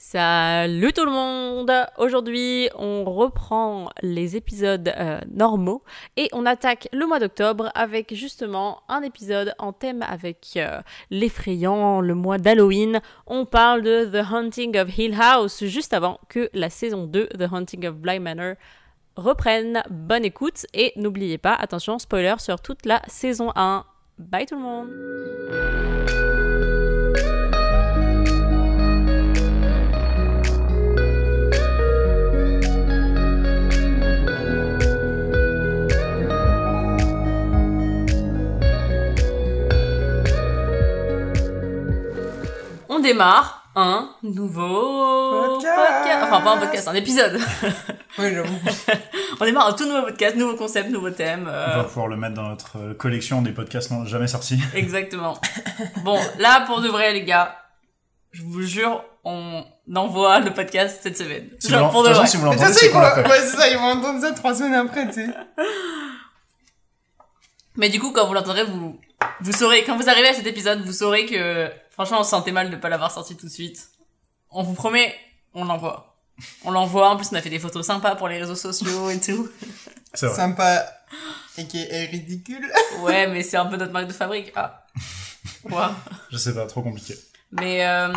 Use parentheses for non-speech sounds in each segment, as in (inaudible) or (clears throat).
Salut tout le monde Aujourd'hui, on reprend les épisodes euh, normaux et on attaque le mois d'octobre avec justement un épisode en thème avec euh, l'effrayant, le mois d'Halloween. On parle de The Haunting of Hill House juste avant que la saison 2, The Haunting of Bly Manor, reprenne. Bonne écoute et n'oubliez pas, attention, spoiler sur toute la saison 1. Bye tout le monde on démarre un nouveau Podcast. Enfin, pas un podcast, un épisode. Oui, j'avoue. (laughs) on démarre un tout nouveau podcast, nouveau concept, nouveau thème. euh, On va pouvoir le mettre dans notre euh, collection des podcasts non jamais sortis. (laughs) Exactement. Bon, là, pour de vrai, les gars, je vous jure, on envoie le podcast cette semaine. Si Genre, vous pour de vrai. si vous l'entendez, toute façon, c'est ils qu'on vont... l'a fait. Ouais, c'est ça, ils vont entendre ça trois semaines après, tu sais. Mais du coup, quand vous l'entendrez, vous, vous saurez, quand vous arrivez à cet épisode, vous saurez que, franchement, on se sentait mal de pas l'avoir sorti tout de suite. On vous promet, on l'envoie. On l'envoie, en plus, on a fait des photos sympas pour les réseaux sociaux et tout. C'est vrai. Sympa et qui est ridicule. Ouais, mais c'est un peu notre marque de fabrique. Ah. Ouais. Je sais pas, trop compliqué. Mais euh,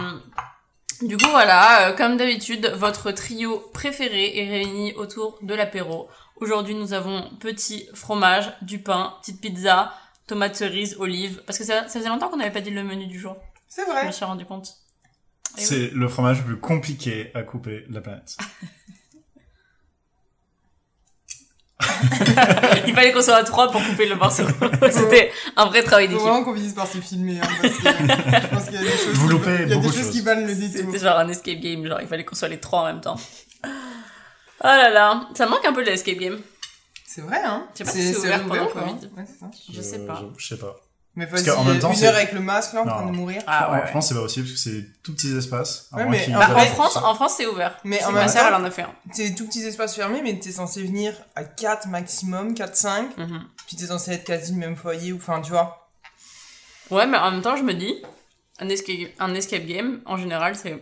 du coup, voilà, euh, comme d'habitude, votre trio préféré est réuni autour de l'apéro. Aujourd'hui, nous avons petit fromage, du pain, petite pizza, tomates cerises, olives. Parce que ça, ça faisait longtemps qu'on n'avait pas dit le menu du jour. C'est Je vrai. me suis rendu compte. Et oui. C'est le fromage le plus compliqué à couper de la planète. (laughs) Il fallait qu'on soit à trois pour couper le morceau. (laughs) C'était un vrai travail Faut d'équipe. vraiment qu'on finisse par se filmer, hein, parce que je pense qu'il y a des choses, Vous qui- loupez il y a des beaucoup de choses choses. qui valent le détour. C'était genre un escape game, genre il fallait qu'on soit les trois en même temps. Oh là là, ça manque un peu de l'escape game. C'est vrai, hein. Je sais pas si c'est ouvert pendant le. Covid. Ouais, c'est ça. Je sais pas. Je, je sais pas. Mais Parce vas-y, qu'en même temps, une heure avec le masque, là, en train Non. de mourir. Ah ouais. Je pense que c'est pas possible parce que c'est tout petits espaces. Ouais, mais en Bah, France, en France c'est ouvert. Mais en ma même sœur, temps- elle en a fait un. C'est des tout petits espaces fermés, mais t'es censé venir à 4 maximum, 4-5. Mhm. Puis t'es censé être quasi le même foyer, ou enfin, tu vois. Ouais, mais en même temps, je me dis, un escape, un escape game, en général, c'est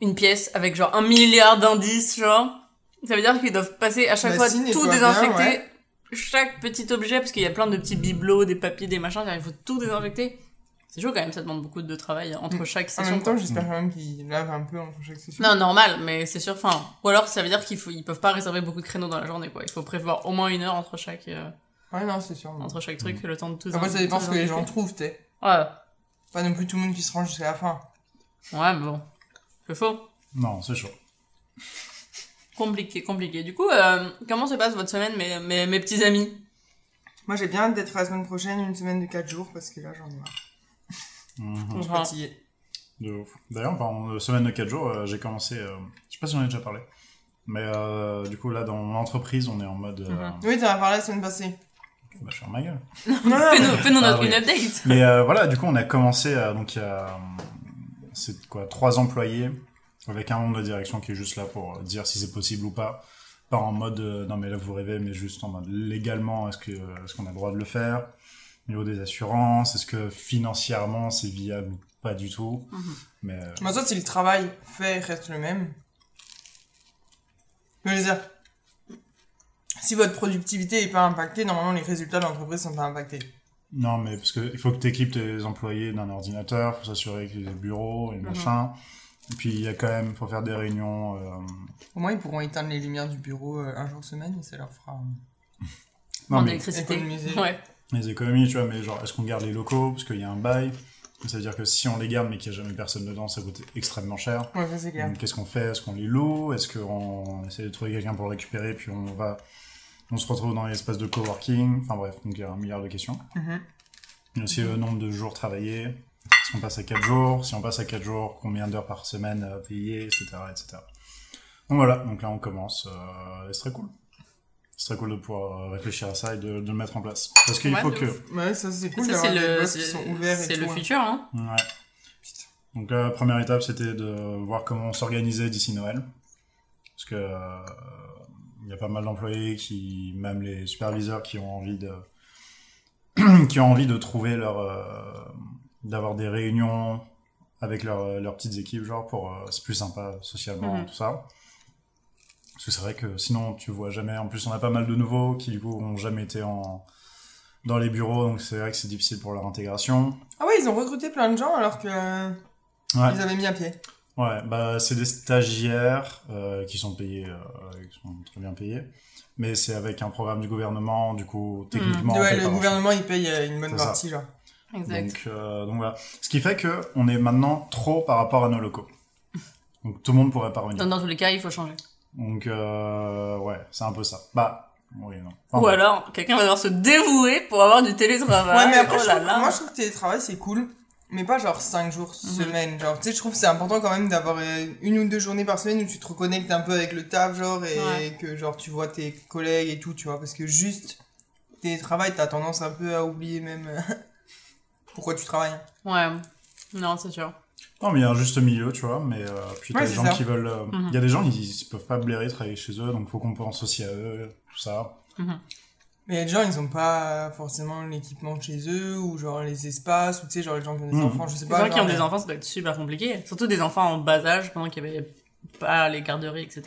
une pièce avec genre un milliard d'indices, genre. Ça veut dire qu'ils doivent passer à chaque Bah fois si, tout désinfecter. bien, ouais. Chaque petit objet, parce qu'il y a plein de petits bibelots, des papiers, des machins, il faut tout désinfecter. C'est chaud quand même, ça demande beaucoup de travail entre Mm. chaque En session. même temps, j'espère quand même qu'ils lavent un peu entre chaque session. Non, normal, mais c'est sûr, enfin. Ou alors ça veut dire qu'ils faut, ils peuvent pas réserver beaucoup de créneaux dans la journée, quoi. Il faut prévoir au moins une heure entre chaque, euh, Ouais, non, c'est sûr. entre chaque truc, le temps de tout Après, ça dépend ce que les gens trouvent, t'es. Ouais. Pas non plus tout le monde qui se rend jusqu'à la fin. Ouais, mais bon. C'est faux. Non, c'est chaud. Compliqué, compliqué. Du coup, euh, comment se passe votre semaine, mes, mes, mes petits amis? Moi, j'ai bien hâte d'être la semaine prochaine, une semaine de 4 jours, parce que là, j'en ai marre. Mhm. Je suis fatiguée. De ouf. D'ailleurs, pendant une semaine de 4 jours, euh, j'ai commencé. euh, je sais pas si j'en ai déjà parlé. Mais euh, du coup, là, dans mon entreprise, on est en mode. euh, Mhm. Oui, t'en as parlé la semaine passée. bah, je suis en ma gueule. (laughs) Non, non, Fais-nous Ah notre- oui. une update. Mais euh, voilà, du coup, on a commencé. Donc, il y a. C'est quoi Trois employés avec un membre de direction qui est juste là pour dire si c'est possible ou pas. Pas en mode euh, non, mais là vous rêvez, mais juste en mode légalement, est-ce que est-ce qu'on a le droit de le faire? Au niveau des assurances, est-ce que financièrement c'est viable ou pas du tout? Mhm. Mais euh, Mais ça, si le travail fait reste le même. Je veux dire, si votre productivité est pas impactée, normalement, les résultats de l'entreprise sont pas impactés. non, mais parce que il faut que tu équipes tes employés d'un ordinateur, faut s'assurer qu'il ait des bureaux et Mhm. machin. Et puis il y a quand même, faut faire des réunions. euh, Au moins, ils pourront éteindre les lumières du bureau euh, un jour semaine et ça leur fera. Non, En mais électricité. économiser. Ouais. les économies, tu vois, mais genre, est-ce qu'on garde les locaux? Parce qu'il y a un bail Ça veut dire que si on les garde mais qu'il n'y a jamais personne dedans, ça coûte extrêmement cher. Ouais, ça c'est clair. Donc qu'est-ce qu'on fait? Est-ce qu'on les loue? Est-ce qu'on essaie de trouver quelqu'un pour le récupérer? Puis on va, on se retrouve dans l'espace de coworking Enfin bref, donc il y a un milliard de questions. Mhm. Il y a aussi le nombre de jours travaillés. Est-ce qu'on passe à 4 jours Si on passe à 4 jours, combien d'heures par semaine à payer, etc., etc. Donc voilà, donc là on commence. Euh, et c'est très cool. C'est très cool de pouvoir euh, réfléchir à ça et de, de le mettre en place. Parce qu'il Ouais, faut de que... Ouais, ça c'est cool d'avoir c'est des le, boss qui c'est- sont ouverts et c'est tout. le hein. futur, hein. Ouais. Donc la première étape, c'était de voir comment s'organiser d'ici Noël. Parce que euh, il y a pas mal d'employés qui, même les superviseurs, qui ont envie de, (clears throat) qui ont envie de trouver leur, euh, d'avoir des réunions avec leur- leurs petites équipes, genre, pour, euh, c'est plus sympa socialement, Mhm. tout ça. Parce que c'est vrai que sinon, tu vois jamais. En plus, on a pas mal de nouveaux qui, du coup, ont jamais été en, dans les bureaux, donc c'est vrai que c'est difficile pour leur intégration. Ah ouais, ils ont recruté plein de gens alors que euh, Ouais. ils avaient mis à pied. Ouais, bah c'est des stagiaires euh, qui sont payés, euh, qui sont très bien payés, mais c'est avec un programme du gouvernement, du coup techniquement. on ouais, le gouvernement il paye une bonne C'est ça. partie genre. Exact. Donc, euh, donc voilà, ce qui fait que on est maintenant trop par rapport à nos locaux. Donc tout le monde pourrait pas revenir. Donc, dans tous les cas, il faut changer. Donc euh, ouais, c'est un peu ça. Bah oui non. Enfin, Ou alors, quelqu'un va devoir se dévouer pour avoir du télétravail. Ouais, mais après, oh je là trouve- là. moi je trouve que télétravail c'est cool, mais pas genre 5 jours semaine. Genre, tu sais, je trouve que c'est important quand même d'avoir euh, une ou deux journées par semaine où tu te reconnectes un peu avec le taf, genre, et Ouais. que genre tu vois tes collègues et tout, tu vois, parce que juste télétravail, t'as tendance un peu à oublier même pourquoi tu travailles. Ouais. Non, c'est sûr. Non mais il y a un juste milieu, tu vois. Mais euh, puis t'as Ouais, des gens ça. qui veulent. euh, Il Mhm. y a des gens ils, ils peuvent pas blairer travailler chez eux, donc faut qu'on pense aussi à eux, tout ça. Mais il y a des gens, ils ont pas forcément l'équipement chez eux, ou genre les espaces, ou tu sais, genre les gens qui ont des Mhm. enfants, je sais Les pas. gens qui ont des mais- enfants, ça doit être super compliqué. Surtout des enfants en bas âge, pendant qu'il y avait pas les garderies, etc.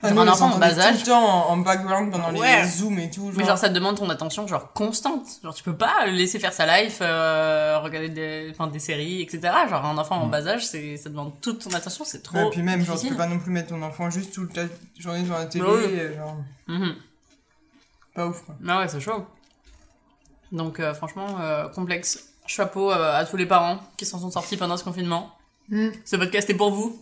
Ah, Genre un enfant en bas âge. tout le temps en, en background pendant Ouais. les zooms et tout. Mais genre, ça te demande ton attention, genre, constante. Genre, tu peux pas laisser faire sa life, euh, regarder des, enfin, des séries, etc. Genre, un enfant en Mm. bas âge, c'est, ça demande toute ton attention, c'est trop. Ouais, puis même, genre, tu peux pas non plus mettre ton enfant juste toute la journée devant la télé, Bah oui. euh, genre, Mhm. pas ouf, quoi. Ah ouais, c'est chaud. Donc, euh, franchement, euh, complexe. Chapeau à tous les parents qui s'en sont sortis pendant ce confinement. Ce podcast est pour vous.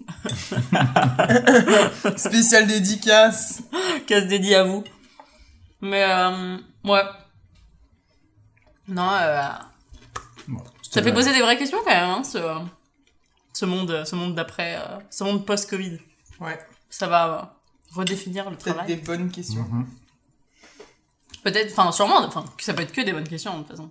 (laughs) Spécial dédicace. Casse dédié à vous. Mais, euh, ouais. Non, euh, Bon, ça fait poser des vraies questions quand même, hein, ce, ce monde, ce monde d'après, euh, ce monde post-Covid. Ouais, Ça va redéfinir le peut-être travail. des bonnes questions. Peut-être, enfin, sûrement, enfin, ça peut être que des bonnes questions, de toute façon.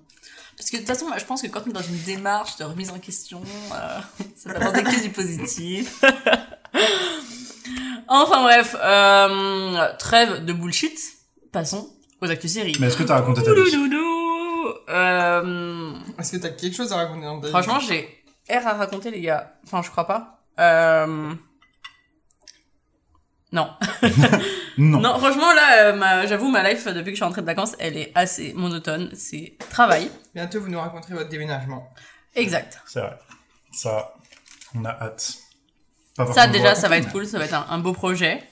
Parce que, de toute façon, moi, je pense que quand on est dans une démarche de remise en question, euh, ça va apporter que du positif. (laughs) enfin, bref, euh, trêve de bullshit. Passons aux actus séries. Mais est-ce que t'as raconté ta vie. Euh, Est-ce que t'as quelque chose à raconter dans ta vie? franchement, j'ai R à raconter, les gars. Enfin, je crois pas. Euh... Non. (laughs) Non. Non, franchement, là, euh, ma- j'avoue, ma life, depuis que je suis rentrée de vacances, elle est assez monotone. C'est travail. Bientôt, vous nous raconterez votre déménagement. Exact. C'est vrai. Ça, on a hâte. Pas Ça, déjà, ça va être cool. Ça va être un, un beau projet.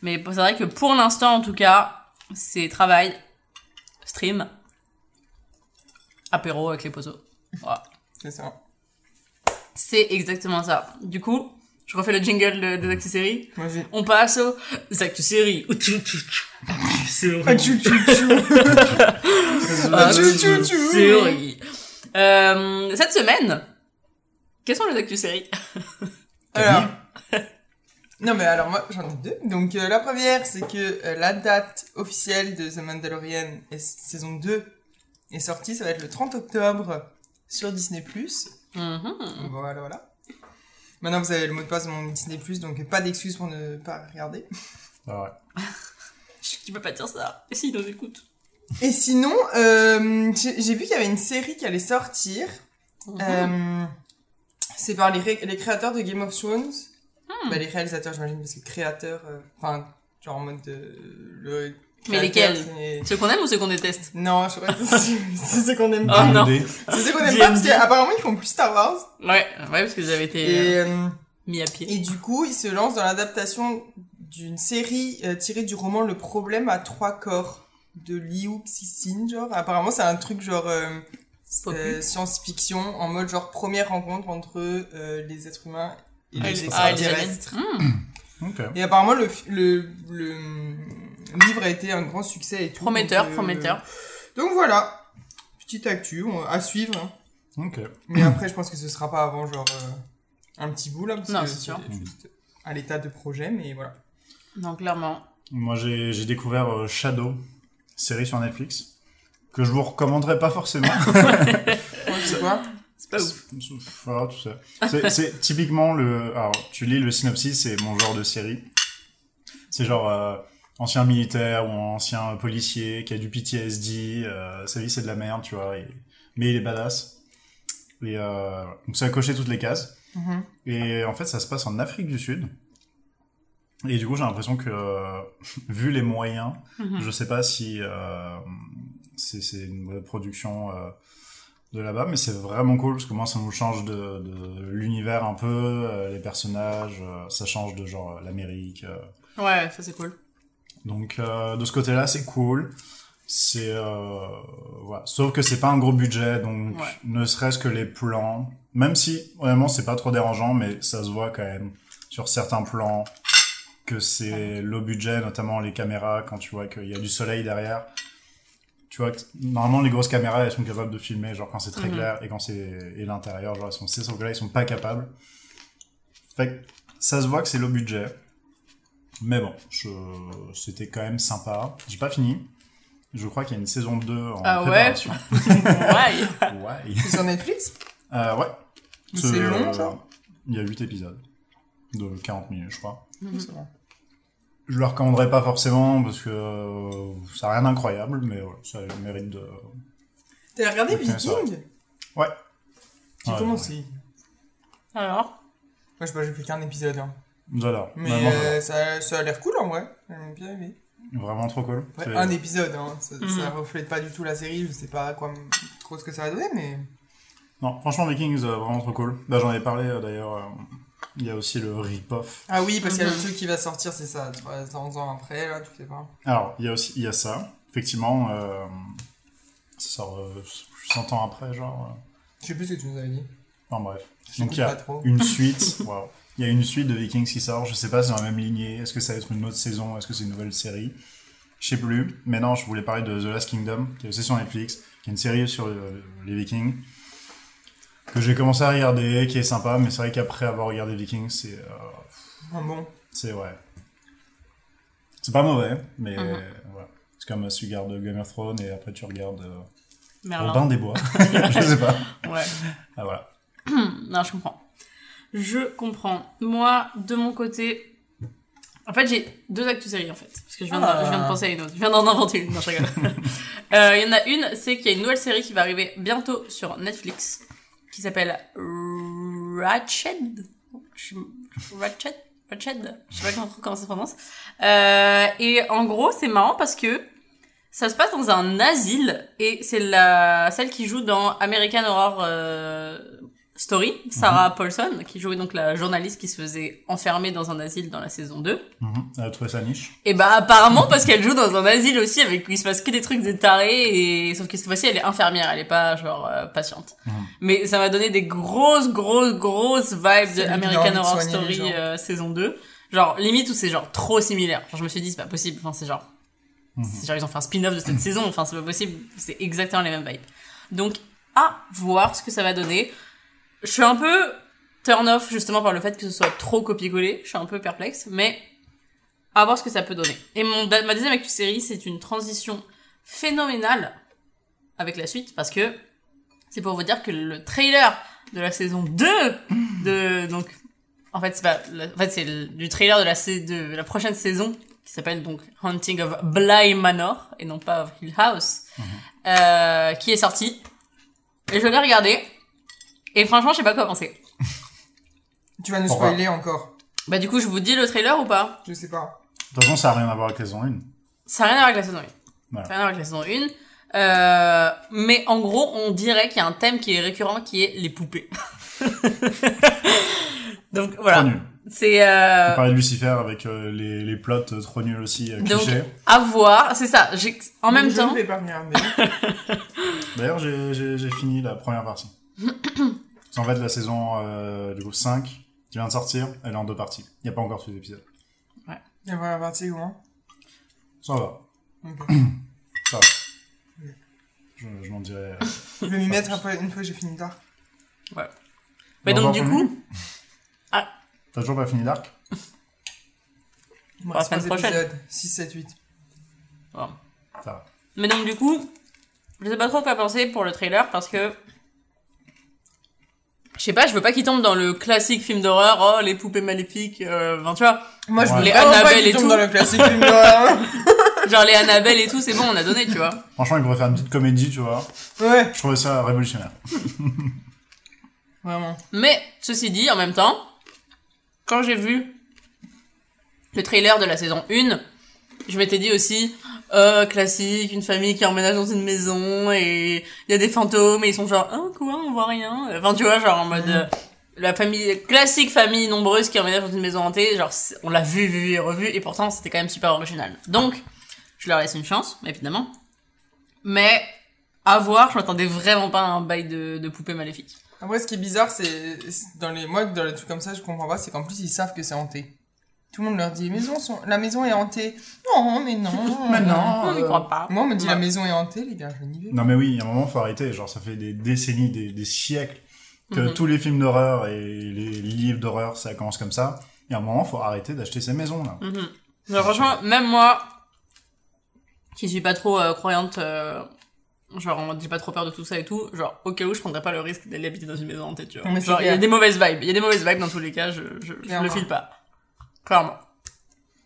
Mais c'est vrai que pour l'instant, en tout cas, c'est travail, stream, apéro avec les poteaux. Voilà. C'est ça. C'est exactement ça. Du coup, je refais le jingle de- des actus séries. On passe aux actus séries. Ah. (laughs) Ah. Euh, cette semaine, quelles sont les actus séries (laughs) Alors. Non, mais alors, moi, j'en ai deux. Donc, euh, la première, c'est que euh, la date officielle de The Mandalorian est- saison 2 est sortie. Ça va être le 30 octobre sur Disney. Mhm. Voilà, voilà. Maintenant, vous avez le mot de passe de mon Disney, donc pas d'excuses pour ne pas regarder. C'est vrai. Tu peux pas dire ça. Et s'ils nous écoutent Et sinon, euh, j'ai vu qu'il y avait une série qui allait sortir. Mhm. Euh, c'est par les, ré- les créateurs de Game of Thrones. Hmm. Bah, les réalisateurs, j'imagine, parce que créateurs, euh, enfin, genre en mode de. Le Mais lesquels Ceux qu'on aime ou ceux qu'on déteste Non, je sais pas si c'est (laughs) c'est ce qu'on aime Oh pas. non. Idée. C'est ce qu'on aime pas parce qu'apparemment ils font plus Star Wars. Ouais, ouais, parce que vous avez été Et, euh, euh, mis à pied. et du coup, ils se lancent dans l'adaptation d'une série euh, tirée du roman Le problème à trois corps de Liu Cixin, genre. Apparemment, c'est un truc genre euh, euh, science-fiction en mode genre première rencontre entre euh, les êtres humains et Ah, les ah, extraterrestres. aliens. (clears throat) Hmm. Ok. Et apparemment, le, le livre a été un grand succès et tout. Prometteur, donc, euh, prometteur. Donc voilà, petite actu à suivre. hein. Ok. Mais après, je pense que ce sera pas avant genre euh, un petit bout là, parce Non, que c'est sûr. juste à l'état de projet, mais voilà. Non, clairement. Moi, j'ai j'ai découvert euh, Shadow, série sur Netflix, que je vous recommanderais pas forcément. (laughs) C'est quoi? C'est pas ouf. Voilà, tout ça. C'est- C'est typiquement le. Alors, tu lis le synopsis, c'est mon genre de série. C'est genre euh, ancien militaire ou ancien policier qui a du PTSD. Euh, sa vie, c'est de la merde, tu vois. et- Mais il est badass. Et euh, donc ça a coché toutes les cases. Mhm. Et en fait, ça se passe en Afrique du Sud. Et du coup, j'ai l'impression que, euh, (laughs) vu les moyens, Mhm. je sais pas si euh, c'est une production euh, de là-bas, mais c'est vraiment cool parce que moi, ça nous change de, de l'univers un peu, euh, les personnages, euh, ça change de genre l'Amérique. euh. Ouais, ça c'est cool. Donc euh, de ce côté-là, c'est cool. C'est euh, voilà. Sauf que c'est pas un gros budget, donc Ouais. ne serait-ce que les plans, même si vraiment c'est pas trop dérangeant, mais ça se voit quand même sur certains plans que c'est low budget, notamment les caméras quand tu vois qu'il y a du soleil derrière. Tu vois que normalement les grosses caméras elles sont capables de filmer genre quand c'est très Mhm. clair et quand c'est et l'intérieur genre elles sont c'est sauf que là ils sont pas capables. Fait que ça se voit que c'est low budget. Mais bon, je... c'était quand même sympa. J'ai pas fini. Je crois qu'il y a une saison 2 en Ah ouais préparation. (laughs) ouais. Ouais. C'est sur Netflix? Euh, ouais. C'est long, genre? Il y a 8 épisodes. De 40 minutes, je crois. C'est bon. Je le recommanderais pas forcément parce que euh, ça a rien d'incroyable, mais ouais, ça a le mérite de. T'as regardé. Viking Ouais. J'ai Ouais, commencé. Alors? Moi, je sais pas, j'ai fait qu'un épisode. hein. J'adore. Mais Vraiment, euh, ça, ça a l'air cool en vrai. J'ai bien aimé. Vraiment trop cool. Un épisode, hein. ça, ça reflète pas du tout la série. Je sais pas quoi, trop ce que ça va donner, mais. Non, franchement, Vikings, euh, vraiment trop cool. Bah, j'en ai parlé euh, d'ailleurs. euh, Il y a aussi le rip-off. Ah oui, parce qu'il y a le Mhm. truc qui va sortir, c'est ça, 300 ans après, là, tu sais pas. Alors, il y a aussi il y a ça. Effectivement, euh, ça sort euh, 100 ans après, genre. euh, Je sais plus ce que tu nous avais dit. Enfin bref. Je Donc il y a une suite. (laughs) Waouh. Il y a une suite de Vikings qui sort. Je sais pas si c'est dans la même lignée. Est-ce que ça va être une autre saison? Est-ce que c'est une nouvelle série? Je sais plus. Mais non, je voulais parler de The Last Kingdom, qui est aussi sur Netflix, qui est une série sur euh, les Vikings que j'ai commencé à regarder, qui est sympa. Mais c'est vrai qu'après avoir regardé Vikings, c'est euh, Ah bon? c'est ouais. C'est pas mauvais, mais Mhm. voilà. C'est comme si tu regardes Game of Thrones et après tu regardes euh, Merlin. Robin des Bois. (laughs) (laughs) je sais pas. Ouais. Ah voilà. (clears throat) Non, je comprends. Je comprends. Moi, de mon côté, en fait, j'ai deux actus séries en fait, parce que je viens, de, Ah. je viens de penser à une autre. Je viens d'en inventer une. Non, je rigole. (laughs) Euh, Il y en a une, c'est qu'il y a une nouvelle série qui va arriver bientôt sur Netflix, qui s'appelle Ratched. Je- Ratched? Ratched? Je sais pas comment, comment ça se prononce. Euh, et en gros, c'est marrant parce que ça se passe dans un asile et c'est la celle qui joue dans American Horror euh, Story, Sarah Paulson, qui jouait donc la journaliste qui se faisait enfermer dans un asile dans la saison 2. Mhm. Elle a trouvé sa niche. Et bah apparemment parce qu'elle joue dans un asile aussi avec où il se passe que des trucs de tarés et sauf que cette fois-ci elle est infirmière, elle est pas genre euh, patiente. Mhm. Mais ça m'a donné des grosses grosses grosses vibes de American Horror Story euh, saison 2. Genre limite où c'est genre trop similaire. Genre, je me suis dit c'est pas possible, enfin c'est genre Mhm. c'est genre ils ont fait un spin-off de cette saison, enfin c'est pas possible, c'est exactement les mêmes vibes. Donc à voir ce que ça va donner. Je suis un peu turn off justement par le fait que ce soit trop copié-collé, je suis un peu perplexe, mais à voir ce que ça peut donner. Et mon, ma deuxième actu série, c'est une transition phénoménale avec la suite, parce que c'est pour vous dire que le trailer de la saison 2 de, donc, en fait, c'est pas, en fait, c'est du trailer de la, de la prochaine saison, qui s'appelle donc Haunting of Bly Manor, et non pas of Hill House, euh, qui est sorti. Et je l'ai regardé, et franchement, je sais pas quoi penser. Tu vas nous Pourquoi spoiler encore. Bah, du coup, je vous dis le trailer ou pas? Je sais pas. De toute façon, ça n'a rien à voir avec la saison 1. Ça n'a rien à voir avec la saison 1. Voilà. Ça n'a rien à voir avec la saison 1. Euh, mais en gros, on dirait qu'il y a un thème qui est récurrent qui est les poupées. (laughs) Donc voilà. Trop nul. C'est euh, On parlait de Lucifer avec euh, les, les plots euh, trop nuls aussi, euh, donc clichés. à voir. C'est ça. J'ai- En même je temps, ne vais pas regarder. D'ailleurs, j'ai- j'ai j'ai fini la première partie. (coughs) Qu'en fait, la saison euh, du coup 5 qui vient de sortir, elle est en deux parties. Il n'y a pas encore tous les épisodes. Et voilà la partie comment? Ça va. (clears throat) Ça va. Je, je m'en dirai. euh, Je vais m'y mettre après, une fois que j'ai fini Dark. mais Bon, donc du coup, (laughs) T'as toujours pas fini Dark? Il trois prochaine. épisodes. 6, 7, 8. bon. Ça va. mais donc du coup, je sais pas trop quoi penser pour le trailer parce que je sais pas, je veux pas qu'il tombe dans le classique film d'horreur, oh les poupées maléfiques, euh, enfin tu vois, Moi, je Ouais. voulais pas Annabelle qu'il et tombe tout. dans le classique film d'horreur. (laughs) genre les Annabelle et tout, c'est bon, on a donné, tu vois. Franchement, il pourrait faire une petite comédie, tu vois. Ouais. Je trouvais ça révolutionnaire. (laughs) Vraiment. Mais, ceci dit, en même temps, quand j'ai vu le trailer de la saison 1, je m'étais dit aussi, euh, classique, une famille qui emménage dans une maison et il y a des fantômes et ils sont genre, hein, quoi, on voit rien. Enfin, tu vois, genre en mode, Mhm. euh, la famille, classique famille nombreuse qui emménage dans une maison hantée, genre, on l'a vu, vu et revu et pourtant c'était quand même super original. Donc, je leur laisse une chance, évidemment. Mais, à voir, je m'attendais vraiment pas à un bail de, de poupée maléfique. Après, ce qui est bizarre, c'est c'est dans les moi dans les trucs comme ça, je comprends pas, c'est qu'en plus ils savent que c'est hanté. Tout le monde leur dit maison sont... la maison est hantée. Non, mais non. (laughs) Mais non. On n'y croit pas. Moi, on me dit la maison est hantée, les gars, je n'y vais pas. Non mais oui, il y a un moment, faut arrêter. Genre, ça fait des décennies, des, des siècles que Mhm. tous les films d'horreur et les livres d'horreur, ça commence comme ça. Il y a un moment, faut arrêter d'acheter ces maisons là. Mhm. Genre, franchement, même moi, qui suis pas trop euh, croyante, euh, genre, on dit pas trop peur de tout ça et tout, genre, au cas où, je prendrais pas le risque d'aller habiter dans une maison hantée, tu vois. Mais genre, il y a des mauvaises vibes. Il y a des mauvaises vibes dans tous les cas, je, je, je le file pas. Clairement.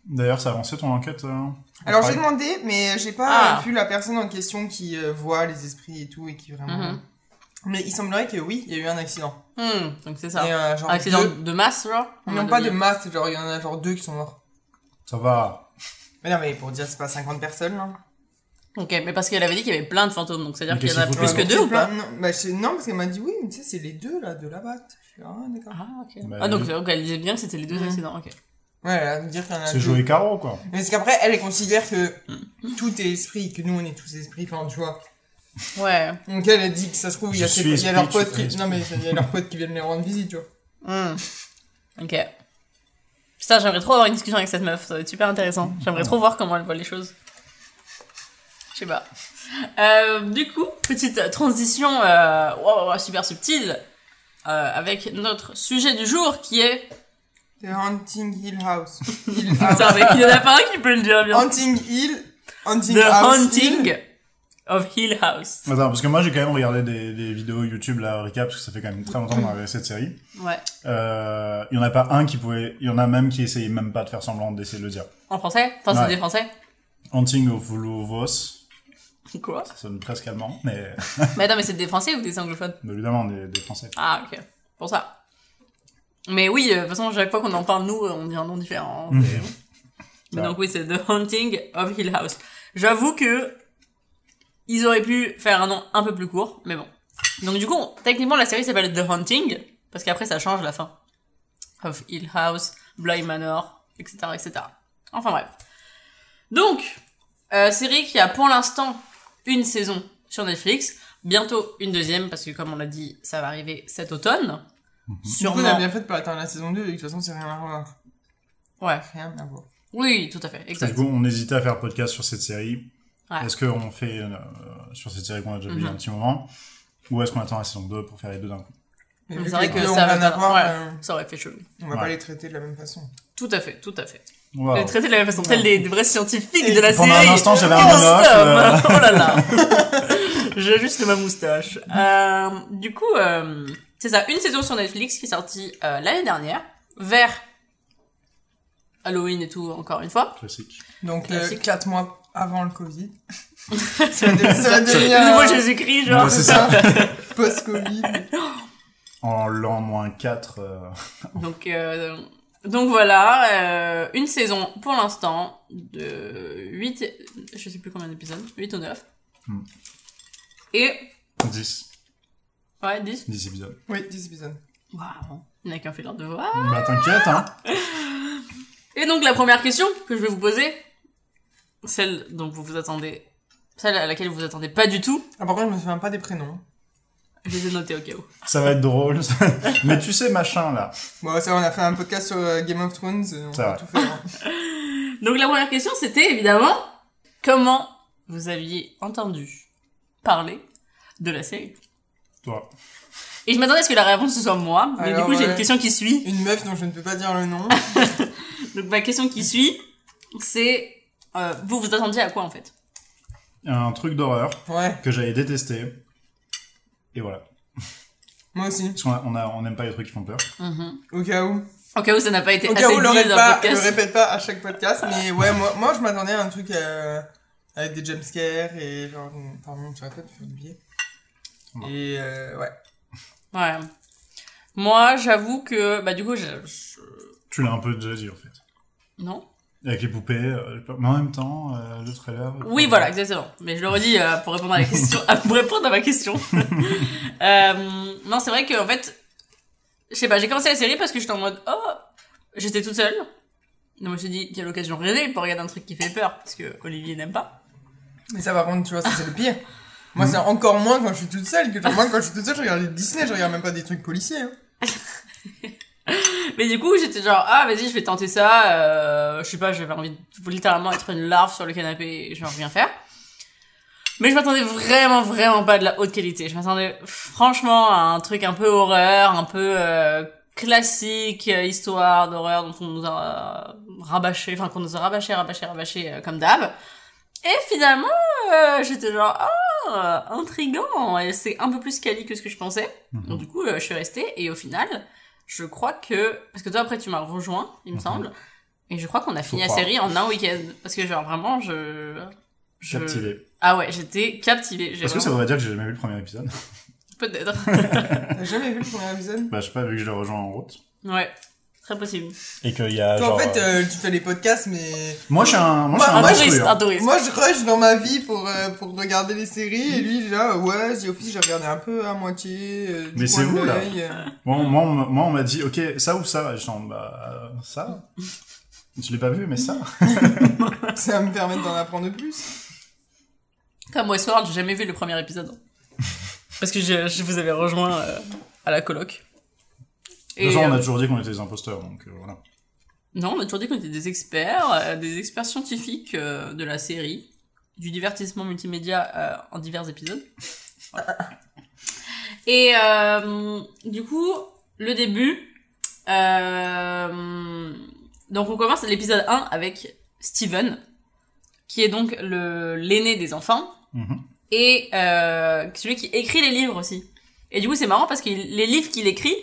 D'ailleurs, ça a avancé ton enquête euh, Alors j'ai demandé, mais j'ai pas Ah. vu la personne en question qui euh, voit les esprits et tout et qui vraiment. Mhm. Mais il semblerait que oui, il y a eu un accident. Hmm, donc c'est ça. Et, euh, genre Un accident deux- de masse, genre en Non pas de masse, genre il y en a genre deux qui sont morts. Ça va. Mais non mais pour dire c'est pas 50 personnes là. Ok, mais parce qu'elle avait dit qu'il y avait plein de fantômes, donc c'est-à-dire qu'il y en a plus que deux ou pas plein- non, bah, je- non, parce qu'elle m'a dit oui, mais tu sais c'est les deux là de la batte. Je suis ah d'accord. Ah, ok. Bah, ah, donc, oui. donc elle disait bien que c'était les deux Mhm. accidents, ok. Ouais, elle va me dire qu'il y en a C'est jouer carreau quoi. Mais c'est qu'après elle, elle considère que Mm. tout est esprit, que nous on est tous esprits, enfin tu vois. Ouais. Donc elle a dit que ça se trouve il y a, ses- suis il y a esprit, leurs potes es qui, non mais il y a leurs potes qui viennent les rendre visite, tu vois. Hmm. Ok. Putain, j'aimerais trop avoir une discussion avec cette meuf, ça va être super intéressant. J'aimerais trop voir comment elle voit les choses. Je sais pas. Euh, du coup, petite transition euh, wow, wow, super subtile euh, avec notre sujet du jour qui est. The Haunting Hill House. (laughs) Hill Putain, il y en a pas un qui peut le dire bien. Haunting Hill. Haunting The House Haunting Hill. of Hill House. Attends, parce que moi j'ai quand même regardé des, des vidéos YouTube là, recap, parce que ça fait quand même très longtemps qu'on a regardé cette série. Ouais. Euh, il y en a pas un qui pouvait, il y en a même qui essayait même pas de faire semblant d'essayer de le dire. En français? Enfin, c'est Ouais. des français? Haunting of Volos, Quoi? Ça sonne presque allemand, mais (laughs) Mais attends, mais c'est des français ou des anglophones? Évidemment des, des français. Ah, ok. Pour ça. Mais oui, euh, de toute façon, chaque fois qu'on en parle, nous, euh, on dit un nom différent. (laughs) Mais donc oui, c'est The Haunting of Hill House. J'avoue que ils auraient pu faire un nom un peu plus court, mais bon. Donc du coup, on- techniquement, la série s'appelle The Haunting, parce qu'après, ça change la fin. Of Hill House, Bly Manor, etc., etc. Enfin bref. Donc, euh, série qui a pour l'instant une saison sur Netflix, bientôt une deuxième, parce que comme on l'a dit, ça va arriver cet automne. Du coup, on a Sûrement. bien fait de pas attendre la saison 2, et de toute façon, c'est rien à voir. Ouais. Rien à voir. Oui, tout à fait, Du exact. coup, on hésitait à faire podcast sur cette série. Ouais. Est-ce qu'on fait euh, sur cette série qu'on a déjà vu il y a un Mhm. petit moment, ou est-ce qu'on attend la saison 2 pour faire les deux d'un coup? C'est vrai que ça va ouais. euh, Ça aurait fait chelou. on va Ouais. pas les traiter de la même façon. Tout à fait, tout à fait. Wow. Les traiter de la même façon, tels des, des vrais scientifiques de la Pendant série. un instant, j'avais un monocle, euh. (laughs) Oh là là (laughs) J'ajuste ma moustache. Euh, du coup, euh, c'est ça, une saison sur Netflix qui est sortie euh, l'année dernière, vers Halloween et tout, encore une fois. Classique. Donc, euh, Classique. 4 mois avant le Covid. (laughs) ça va, devenir Le nouveau euh, Jésus-Christ, genre. Ouais, c'est ça. (laughs) post-Covid. (gasps) En l'an moins 4, euh, (laughs) Donc, euh, donc voilà, euh, une saison pour l'instant de 8, je sais plus combien d'épisodes, 8 ou 9. Hmm. Et, 10. Ouais, 10. 10 épisodes. Oui, 10 épisodes. Waouh, il n'y a qu'un fait leur devoir. Bah t'inquiète, hein. (laughs) Et donc la première question que je vais vous poser, celle dont vous vous attendez, celle à laquelle vous vous attendez pas du tout, Ah, par contre, je me souviens pas des prénoms. je les ai notés au cas où. Ça va être drôle. (laughs) Mais tu sais, machin, là. Bon, ça, on a fait un podcast sur euh, Game of Thrones, euh, on va tout faire. (laughs) Donc la première question c'était évidemment comment vous aviez entendu parler de la série? Toi. Et je m'attendais à ce que la réponse ce soit moi, mais Alors, du coup j'ai ouais. une question qui suit. Une meuf dont je ne peux pas dire le nom. (laughs) Donc ma question qui suit, c'est euh, vous vous attendiez à quoi en fait? Un truc d'horreur Ouais, que j'avais détesté. Et voilà. moi aussi. Parce qu'on a- on a- on n'aime pas les trucs qui font peur. Au cas où. Au cas où ça n'a pas été Au assez cas où, le dit répète dans pas, le le podcast. répète pas à chaque podcast. Mais ouais, moi, moi je m'attendais à un truc euh, avec des jumpscares et genre. Pardon, tu répètes, tu fais oublier. Et euh, ouais. Ouais. Moi, j'avoue que, bah, du coup, je... je- Tu l'as un peu déjà dit, en fait. Non Avec les poupées, euh, mais en même temps, euh, le trailer... Oui, voilà, exactement. Mais je le redis euh, pour répondre à la question, (laughs) pour répondre à ma question. (laughs) Euh, non, c'est vrai que en fait, je sais pas, j'ai commencé la série parce que j'étais en mode, oh, j'étais toute seule. Donc je me suis dit, quelle occasion rêvée pour regarder un truc qui fait peur, parce que Olivier n'aime pas. Mais ça, par contre, tu vois, ça, c'est le pire. Moi, c'est encore moins quand je suis toute seule que genre, moi, quand je suis toute seule, je regarde les Disney, je regarde même pas des trucs policiers. Hein. (laughs) Mais du coup, j'étais genre, ah, vas-y, je vais tenter ça. Euh, je sais pas, j'avais envie de littéralement être une larve sur le canapé et genre rien faire. Mais je m'attendais vraiment, vraiment pas de la haute qualité. Je m'attendais franchement à un truc un peu horreur, un peu euh, classique, euh, histoire d'horreur dont on nous a rabâché, enfin qu'on nous a rabâché, rabâché, rabâché euh, comme d'hab. Et finalement, euh, j'étais genre, ah, intriguant. Et c'est un peu plus quali que ce que je pensais. Mhm. Donc du coup, euh, je suis restée et au final, je crois que parce que toi après tu m'as rejoint, il me Mhm. semble, et je crois qu'on a fini la croire. série en un week-end parce que genre vraiment je, je... Captivé. Ah ouais, j'étais captivée. J'ai Est-ce que ça voudrait dire que j'ai jamais vu le premier épisode (laughs) Peut-être. T'as jamais vu le premier épisode? Bah, je sais pas, vu que je l'ai rejoint en route. ouais, très possible. Et qu'il y a Toi, genre... en fait, euh, tu fais les podcasts, mais. Moi, je suis un, moi, je suis Moi, un Un instru, touriste, hein. un touriste. Moi, je rush dans ma vie pour, euh, pour regarder les séries, et lui, là, ouais, The Office, j'ai regardé un peu à moitié. euh, du Mais c'est vous, là. euh. Moi, moi, on, moi, on m'a dit, ok, ça ou ça je suis en, bah, ça Je l'ai pas vu, mais ça (laughs) Ça va me permettre d'en apprendre plus. Comme Westworld, j'ai jamais vu le premier épisode. Parce que je, je vous avais rejoint euh, à la coloc. De toute façon, on a euh, toujours dit qu'on était des imposteurs, donc euh, voilà. Non, on a toujours dit qu'on était des experts, euh, des experts scientifiques euh, de la série, du divertissement multimédia en divers épisodes. (laughs) Voilà. Et du coup, le début. donc on commence l'épisode 1 avec Steven, qui est donc l'aîné des enfants Mhm. et celui qui écrit les livres aussi. Et du coup, c'est marrant parce que les livres qu'il écrit,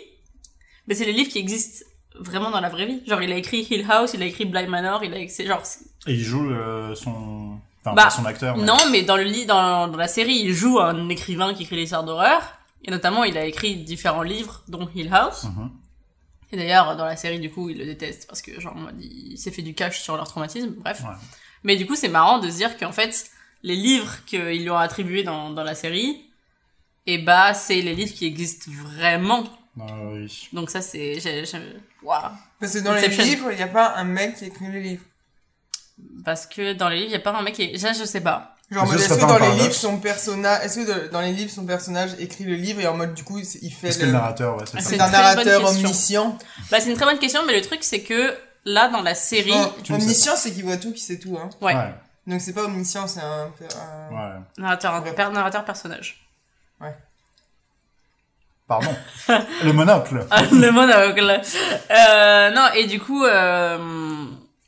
mais c'est les livres qui existent vraiment dans la vraie vie. Genre, il a écrit Hill House, il a écrit Blind Manor, il a c'est genre Et il joue euh, son... Enfin, Bah, pas son acteur, mais... non, mais dans le lit, dans, dans la série, il joue un écrivain qui écrit les histoires d'horreur. Et notamment, il a écrit différents livres, dont Hill House. Mhm. Et d'ailleurs, dans la série, du coup, il le déteste parce que, genre, il s'est fait du cash sur leur traumatisme. Bref. Ouais. Mais du coup, c'est marrant de se dire qu'en fait, les livres qu'ils lui ont attribués dans, dans la série, et bah, c'est les livres qui existent vraiment. Oui. Donc ça, c'est... Waouh Parce que dans les livres, il n'y a pas un mec qui écrit les livres. Parce que dans les livres, il y a pas un mec qui... Ça, je sais pas. Genre, est-ce que dans les livres, son personnage, est-ce que de- dans les livres, son personnage écrit le livre et en mode, du coup, il fait le, le narrateur, ouais, c'est Ah, un narrateur question. omniscient. Bah, c'est une très bonne question, mais le truc, c'est que là, dans la série... Omniscient, c'est qu'il voit tout, qu'il sait tout, hein. Ouais. Ouais. Donc c'est pas omniscient, c'est un, un- ouais. Narrateur, un Ouais. narrateur personnage. Pardon. (laughs) le monocle. (laughs) Le monocle. Euh, non, et du coup, euh,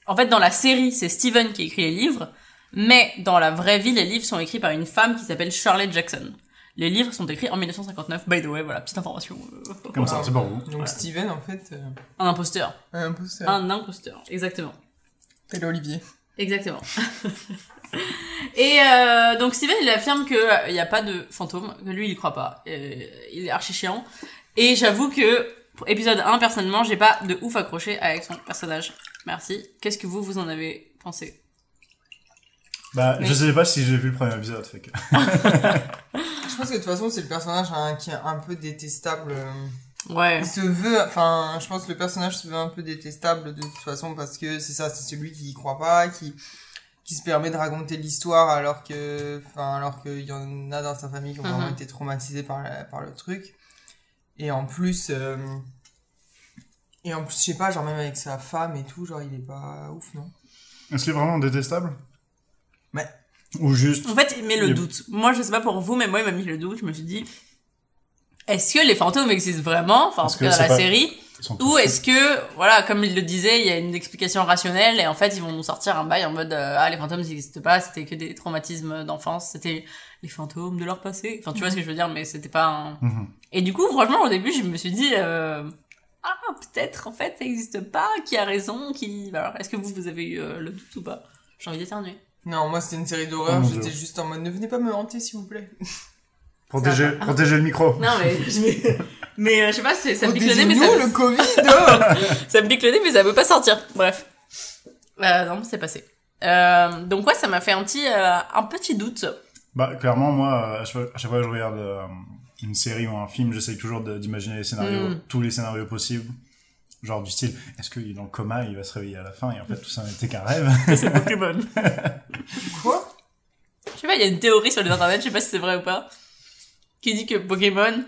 en fait, dans la série, c'est Steven qui écrit les livres, mais dans la vraie vie, les livres sont écrits par une femme qui s'appelle Shirley Jackson. Les livres sont écrits en 1959. By the way, voilà, petite information. Comme ça, c'est pour vous. Donc Voilà. Steven, en fait, euh, Un imposteur. un imposteur. Un imposteur, exactement. C'est Olivier. Exactement. (laughs) (laughs) Et euh, donc Steven, il affirme que euh, il n'y a pas de fantôme, que lui, il croit pas. Euh, il est archi chiant. Et j'avoue que pour épisode 1, personnellement, j'ai pas de ouf accroché avec son personnage. Merci. Qu'est-ce que vous, vous en avez pensé? Bah, Mais- je sais pas si j'ai vu le premier épisode, fait que... (laughs) Je pense que de toute façon, c'est le personnage hein, qui est un peu détestable. Ouais. Il se veut, enfin, je pense que le personnage se veut un peu détestable de toute façon parce que c'est ça, c'est celui qui y croit pas, qui, qui se permet de raconter l'histoire alors que, enfin, alors qu'il y en a dans sa famille qui ont vraiment Mhm. été traumatisés par, la- par le truc. Et en plus, euh, et en plus, je sais pas, genre même avec sa femme et tout, genre il est pas ouf, non? Est-ce qu'il est vraiment détestable? Ouais. Ou juste... En fait, il met le Il doute. Moi, je sais pas pour vous, mais moi, il m'a mis le doute. Je me suis dit, est-ce que les fantômes existent vraiment? Enfin, en Parce tout cas, dans la pas- série. Ou est-ce que, voilà, comme il le disait, il y a une explication rationnelle et en fait ils vont nous sortir un bail en mode euh, ah les fantômes n'existent pas, c'était que des traumatismes d'enfance, c'était les fantômes de leur passé. Enfin tu vois ce que je veux dire, mais c'était pas un. Mhm. Et du coup franchement au début je me suis dit euh, ah peut-être en fait ça existe pas, qui a raison, qui. Alors est-ce que vous vous avez eu euh, le doute ou pas? J'ai envie d'éternuer. Non, moi c'était une série d'horreur, mon j'étais juste en mode ne venez pas me hanter s'il vous plaît. Protéger, protéger le micro. Non mais je vais- Mais euh, je sais pas, ça me pique le nez, mais ça, le Covid oh. (laughs) ça me pique le nez, mais ça veut pas sortir. Bref. Euh, non, c'est passé. Euh, donc ouais, ça m'a fait un petit, euh, un petit doute. Bah, clairement, moi, à chaque fois, que je regarde une série ou un film, j'essaye toujours d'imaginer les scénarios, Mm. tous les scénarios possibles. Genre du style, est-ce qu'il est dans le coma, il va se réveiller à la fin, et en fait, tout ça n'était qu'un rêve. (laughs) C'est Pokémon. (laughs) Quoi? Je sais pas, il y a une théorie sur les internets, je sais pas si c'est vrai ou pas, qui dit que Pokémon,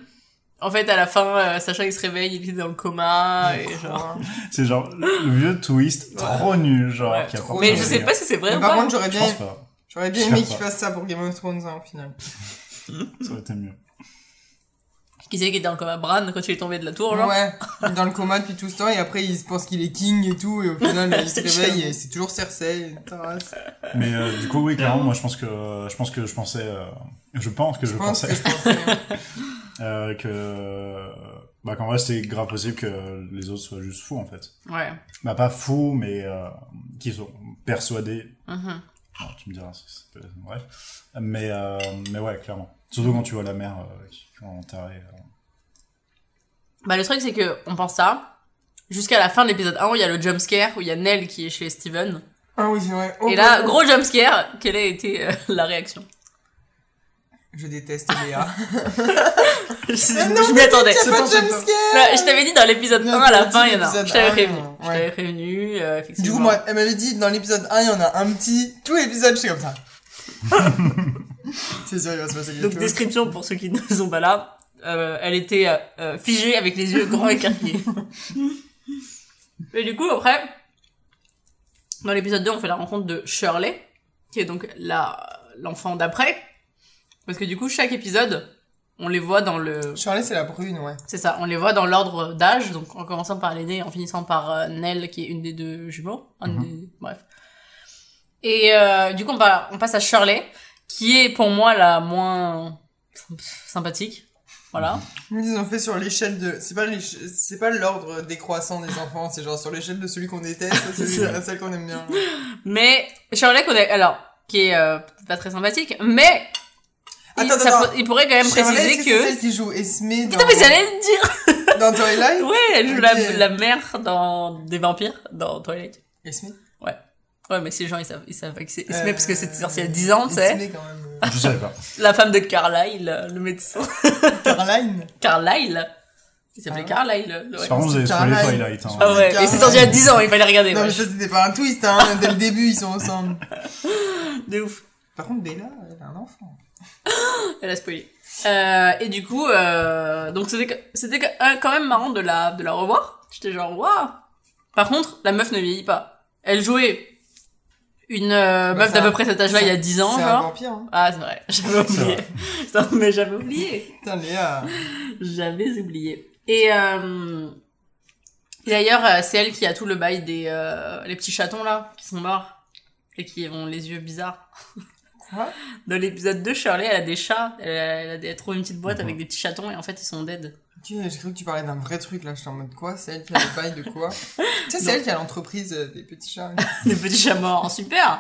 en fait, à la fin, euh, Sacha il se réveille, il est dans le coma, et (laughs) genre. C'est genre le vieux twist trop nul, genre. Ouais. qui Trop Mais je sais pas si c'est vrai ou Par pas. contre, j'aurais Je bien, pense pas. j'aurais bien aimé qu'il fasse ça pour Game of Thrones, hein, au final. Ça aurait été mieux. Qui c'est qui était dans le coma Bran quand il est tombé de la tour, genre. Ouais, il (laughs) est dans le coma depuis tout ce temps et après il se pense qu'il est king et tout et au final (laughs) il se réveille et c'est toujours Cersei. Taras. Mais euh, du coup, oui, clairement, moi, je pense que je pense que je pensais, euh, je pense que je, Je pense pensais que je pensais. (laughs) euh, que bah qu'en vrai c'était grave possible que les autres soient juste fous en fait. Ouais. Bah pas fous, mais euh, qui sont persuadés. Mhm. Bon, tu me diras, c'est- c'est- bref. Mais euh, mais ouais, clairement. Surtout quand tu vois la mère euh, qui est enterrée. euh. Bah, le truc, c'est que, on pense ça, jusqu'à la fin de l'épisode 1 où il y a le jumpscare, où il y a Nell qui est chez Steven. Ah oui, c'est vrai. Oh, et là, oh, oh. gros jumpscare, quelle a été euh, (laughs) la réaction Je déteste Léa. (laughs) Je, je m'y attendais. Pas de jumpscare je t'avais dit dans l'épisode Non, 1 à la fin, il y en a. l'épisode Je t'avais un, prévenu. ouais. Je t'avais prévenu, euh, effectivement. Du coup, moi, elle m'avait dit dans l'épisode 1, il y en a un petit. Tout l'épisode, je suis comme ça. (laughs) c'est sûr, il va se passer quelque Donc, chose. description pour ceux qui ne sont pas là. Euh, elle était euh, figée avec les yeux grands écarquillés. (laughs) Et du coup, après, dans l'épisode 2, on fait la rencontre de Shirley, qui est donc la l'enfant d'après. Parce que du coup, chaque épisode, on les voit dans le... Charlie, c'est la brune, ouais. C'est ça, on les voit dans l'ordre d'âge, donc en commençant par l'aîné, en finissant par euh, Nell, qui est une des deux jumeaux. Un Mhm. des... Bref. Et euh, du coup, on, va- on passe à Shirley, qui est pour moi la moins symp- sympathique. Voilà. Ils ont fait sur l'échelle de. C'est pas c'est pas l'ordre décroissant des enfants, c'est genre sur l'échelle de celui qu'on déteste, (laughs) celui celle qu'on aime bien. Mais Shirley, qu'on est... alors, qui est euh, peut-être pas très sympathique, mais il, Attends, ça attends, il pourrait quand même préciser que... C'est celle qui joue Esme dans, Putain, mais ça allait le dire dans Twilight (laughs) Ouais, elle joue la, la mère dans des vampires, dans Twilight. Esme Ouais, mais ces gens, ils savent, ils savent que c'est Esme, Euh, parce que c'était sorti il y a 10 ans, tu sais. Esme, quand même. euh, Je savais pas. (laughs) La femme de Carlyle, euh, le médecin. (laughs) Caroline Carlyle Il s'appelait Ah. Carlyle. ouais. Par contre, vous avez spoilé. Twilight. Hein. Ah ouais, et c'est sorti il y a 10 ans, il fallait regarder. Non, ouais. mais ça, c'était pas un twist, hein. Dès le début, ils sont ensemble. (laughs) De ouf. Par contre, Bella, elle a un enfant. Elle a spoilé. Euh, et du coup, euh, donc c'était c'était euh, quand même marrant de la de la revoir. J'étais genre waouh. Par contre, la meuf ne vieillit pas. Elle jouait une euh, Bah, meuf d'à peu près cet âge-là il y a 10 ans, C'est un genre. vampire, hein. Ah, c'est vrai. (laughs) J'avais oublié. (laughs) Putain, mais j'avais oublié. Putain, Léa. J'avais oublié. Et euh, et d'ailleurs, euh, c'est elle qui a tout le bail des euh, les petits chatons là qui sont morts et qui ont les yeux bizarres. (laughs) Quoi? Dans l'épisode 2, Shirley, elle a des chats. Elle, a- elle, a des- elle trouve une petite boîte avec des petits chatons et en fait, ils sont dead. Ok, j'ai cru que tu parlais d'un vrai truc là, j'étais en mode quoi C'est elle qui a le bail de quoi (laughs) Tu sais, c'est elle qui a l'entreprise euh, des petits chats. (laughs) des petits chats morts. (laughs) Super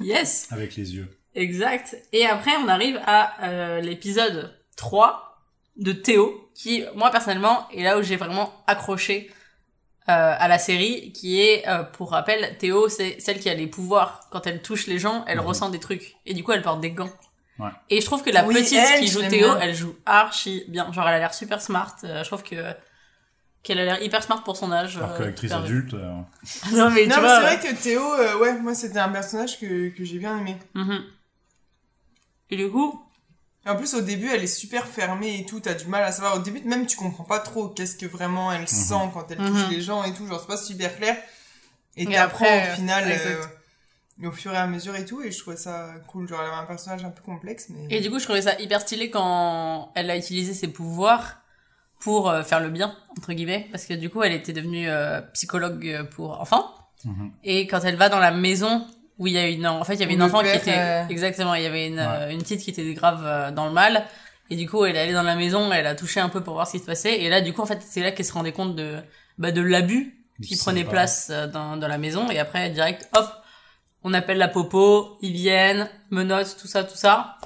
Yes Avec les yeux. Exact. Et après, on arrive à euh, l'épisode 3 de Théo, qui, moi, personnellement, est là où j'ai vraiment accroché euh, à la série, qui est, euh, pour rappel, Théo, c'est celle qui a les pouvoirs. Quand elle touche les gens, elle Mhm. ressent des trucs. Et du coup, elle porte des gants. Ouais. Et je trouve que la Oui, petite elle, qui joue Théo, bien. elle joue archi bien. Genre, elle a l'air super smart. Euh, je trouve que qu'elle a l'air hyper smart pour son âge. Alors euh, que l'actrice adulte. euh, non, mais Non, c'est vrai que Théo, euh, ouais, moi c'était un personnage que, que j'ai bien aimé. Mhm. Et du coup, en plus, au début, elle est super fermée et tout, t'as du mal à savoir. Au début, même tu comprends pas trop qu'est-ce que vraiment elle sent quand elle touche Mhm. les gens et tout, genre c'est pas super clair. Et Et t'apprends après, au final, exact. euh, au fur et à mesure et tout, et je trouvais ça cool. Genre, elle avait un personnage un peu complexe, mais. Et du coup, je trouvais ça hyper stylé quand elle a utilisé ses pouvoirs pour euh, faire le bien, entre guillemets, parce que du coup, elle était devenue euh, psychologue pour enfants. mhm. Et quand elle va dans la maison où il y a une, en fait, il y avait une enfant père, qui était, euh, exactement, il y avait une, Ouais. une petite qui était grave euh, dans le mal. Et du coup, elle est allée dans la maison, elle a touché un peu pour voir ce qui se passait. Et là, du coup, en fait, c'est là qu'elle se rendait compte de, bah, de l'abus qui prenait pas- place dans, dans la maison. Et après, direct, hop, on appelle la popo, ils viennent, menottes, tout ça, tout ça.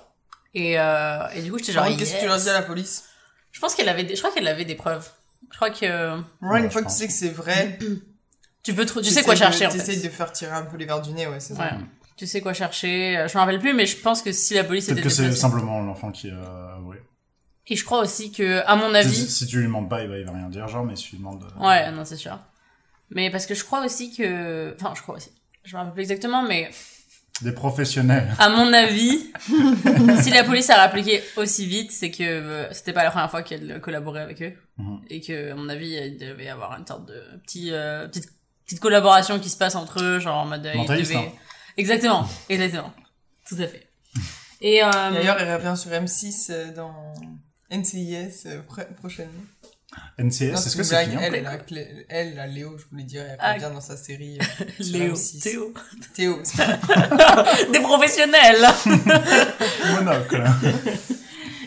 Et, euh, et du coup, j'étais genre, qu'est-ce que tu leur dis à la police? Je pense qu'elle avait des, je crois qu'elle avait des preuves. Je crois que Ouais, une fois que tu sais que c'est vrai, (clears throat) tu peux, tu sais quoi chercher, en Tu essayes de faire tirer un peu les verres du nez, ouais, c'est ça. Ouais. Tu sais quoi chercher. Euh, Je me rappelle plus, mais je pense que si la police était Peut-être que c'est simplement l'enfant qui a avoué. Et je crois aussi que, à mon avis, si tu lui demandes pas, il va, il va rien dire, genre, mais si tu lui demandes. euh, ouais, non, c'est sûr. Mais parce que je crois aussi que, enfin, je crois aussi. Je me rappelle plus exactement, mais Des professionnels. à mon avis, si la police a appliqué aussi vite, c'est que euh, c'était pas la première fois qu'elle collaborait avec eux. Mhm. Et que, à mon avis, il devait y avoir une sorte de petit, euh, petite, petite collaboration qui se passe entre eux, genre en mode. euh, ils Mentaliste, devaient- hein. Exactement, exactement. Tout à fait. Et, euh, D'ailleurs, elle revient sur M6 euh, dans NCIS pr- prochainement. NCS, est-ce que c'est Elle, elle, elle, la Léo, je voulais dire, elle Ah. revient dans sa série. (laughs) euh, Léo, M6. Théo. Théo. (laughs) Des professionnels (laughs) Monocle.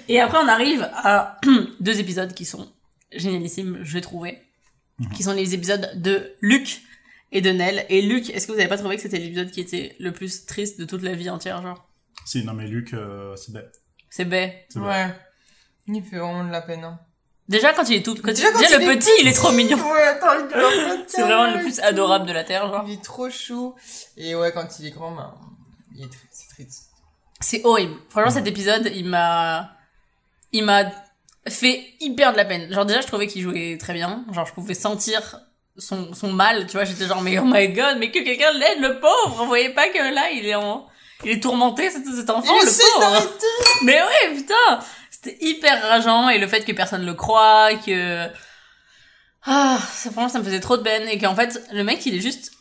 Et après, on arrive à (clears throat) deux épisodes qui sont génialissimes, je l'ai trouvé. Qui sont les épisodes de Luc et de Nell. Et Luc, est-ce que vous avez pas trouvé que c'était l'épisode qui était le plus triste de toute la vie entière, genre? Si, non, mais Luc, euh, c'est bête. C'est bête. Ouais. Il fait vraiment de la peine. Hein. Déjà, quand il est tout, quand Déjà, quand déjà, il le est petit, il est trop mignon. Ouais, attends, il est (laughs) C'est vraiment le plus adorable de la Terre, genre. Il est trop chou. Et ouais, quand il est grand, ben, il est c'est triste. C'est horrible. Franchement, cet épisode, il m'a, il m'a fait hyper de la peine. Genre, déjà, je trouvais qu'il jouait très bien. Genre, je pouvais sentir son, son mal, tu vois. J'étais genre, mais oh my god, mais que quelqu'un l'aide, le pauvre. Vous voyez pas que là, il est en, il est tourmenté, cet, cet enfant, il le pauvre. Mais ouais, putain. C'était hyper rageant et le fait que personne le croit, que, ah, ça, franchement, ça me faisait trop de peine et qu'en fait, le mec, il est juste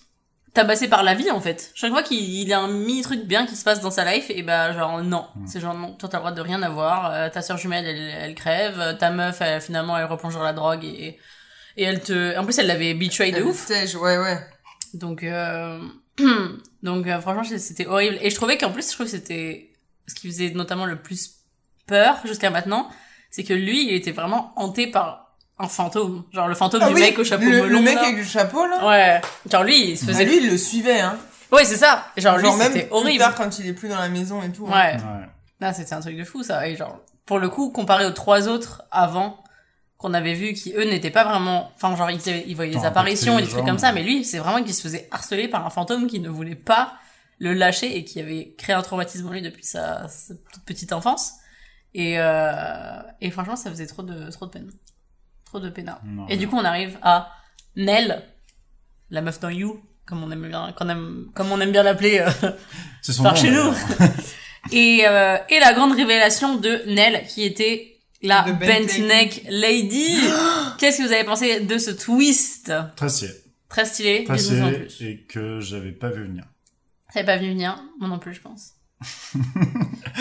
tabassé par la vie, en fait. Chaque fois qu'il il a un mini truc bien qui se passe dans sa life, et bah, genre, non. Mm. C'est genre, non, toi, t'as le droit de rien avoir. Euh, ta sœur jumelle, elle, elle crève. Euh, Ta meuf, elle, finalement, elle replonge dans la drogue et, et elle te, en plus, elle l'avait betray de Elle ouf. ouais, ouais. Donc, euh... (clears throat) donc euh, franchement, c'était horrible. Et je trouvais qu'en plus, je trouve que c'était ce qui faisait notamment le plus peur jusqu'à maintenant, c'est que lui, il était vraiment hanté par un fantôme. Genre le fantôme Ah du oui, mec au chapeau le, melon. le mec là. avec le chapeau, là. Ouais. Genre lui, il se Bah, faisait... lui, il le suivait, hein. Ouais, c'est ça. Genre, Genre lui, même c'était plus horrible. tard quand il est plus dans la maison et tout. hein. Ouais. Ouais. Là, c'était un truc de fou, ça. Et genre, pour le coup, comparé aux trois autres avant qu'on avait vu qui, eux, n'étaient pas vraiment... Enfin, genre, ils, avaient- ils voyaient des apparitions et des trucs genre, comme ça, mais- mais lui, c'est vraiment qu'il se faisait harceler par un fantôme qui ne voulait pas le lâcher et qui avait créé un traumatisme en lui depuis sa, sa toute petite enfance. Et, euh, et franchement, ça faisait trop de, trop de peine. Trop de peine. Non, Et du coup, on arrive à Nell, la meuf dans You, comme on aime bien, qu'on aime, comme on aime bien l'appeler euh, par nom, chez nous. (laughs) et, euh, et la grande révélation de Nell, qui était la bent neck lady. (gasps) Qu'est-ce que vous avez pensé de ce twist? Très stylé. Très stylé. Très stylé et que j'avais pas vu venir. Ça n'avait pas vu venir, moi non plus, je pense. (laughs)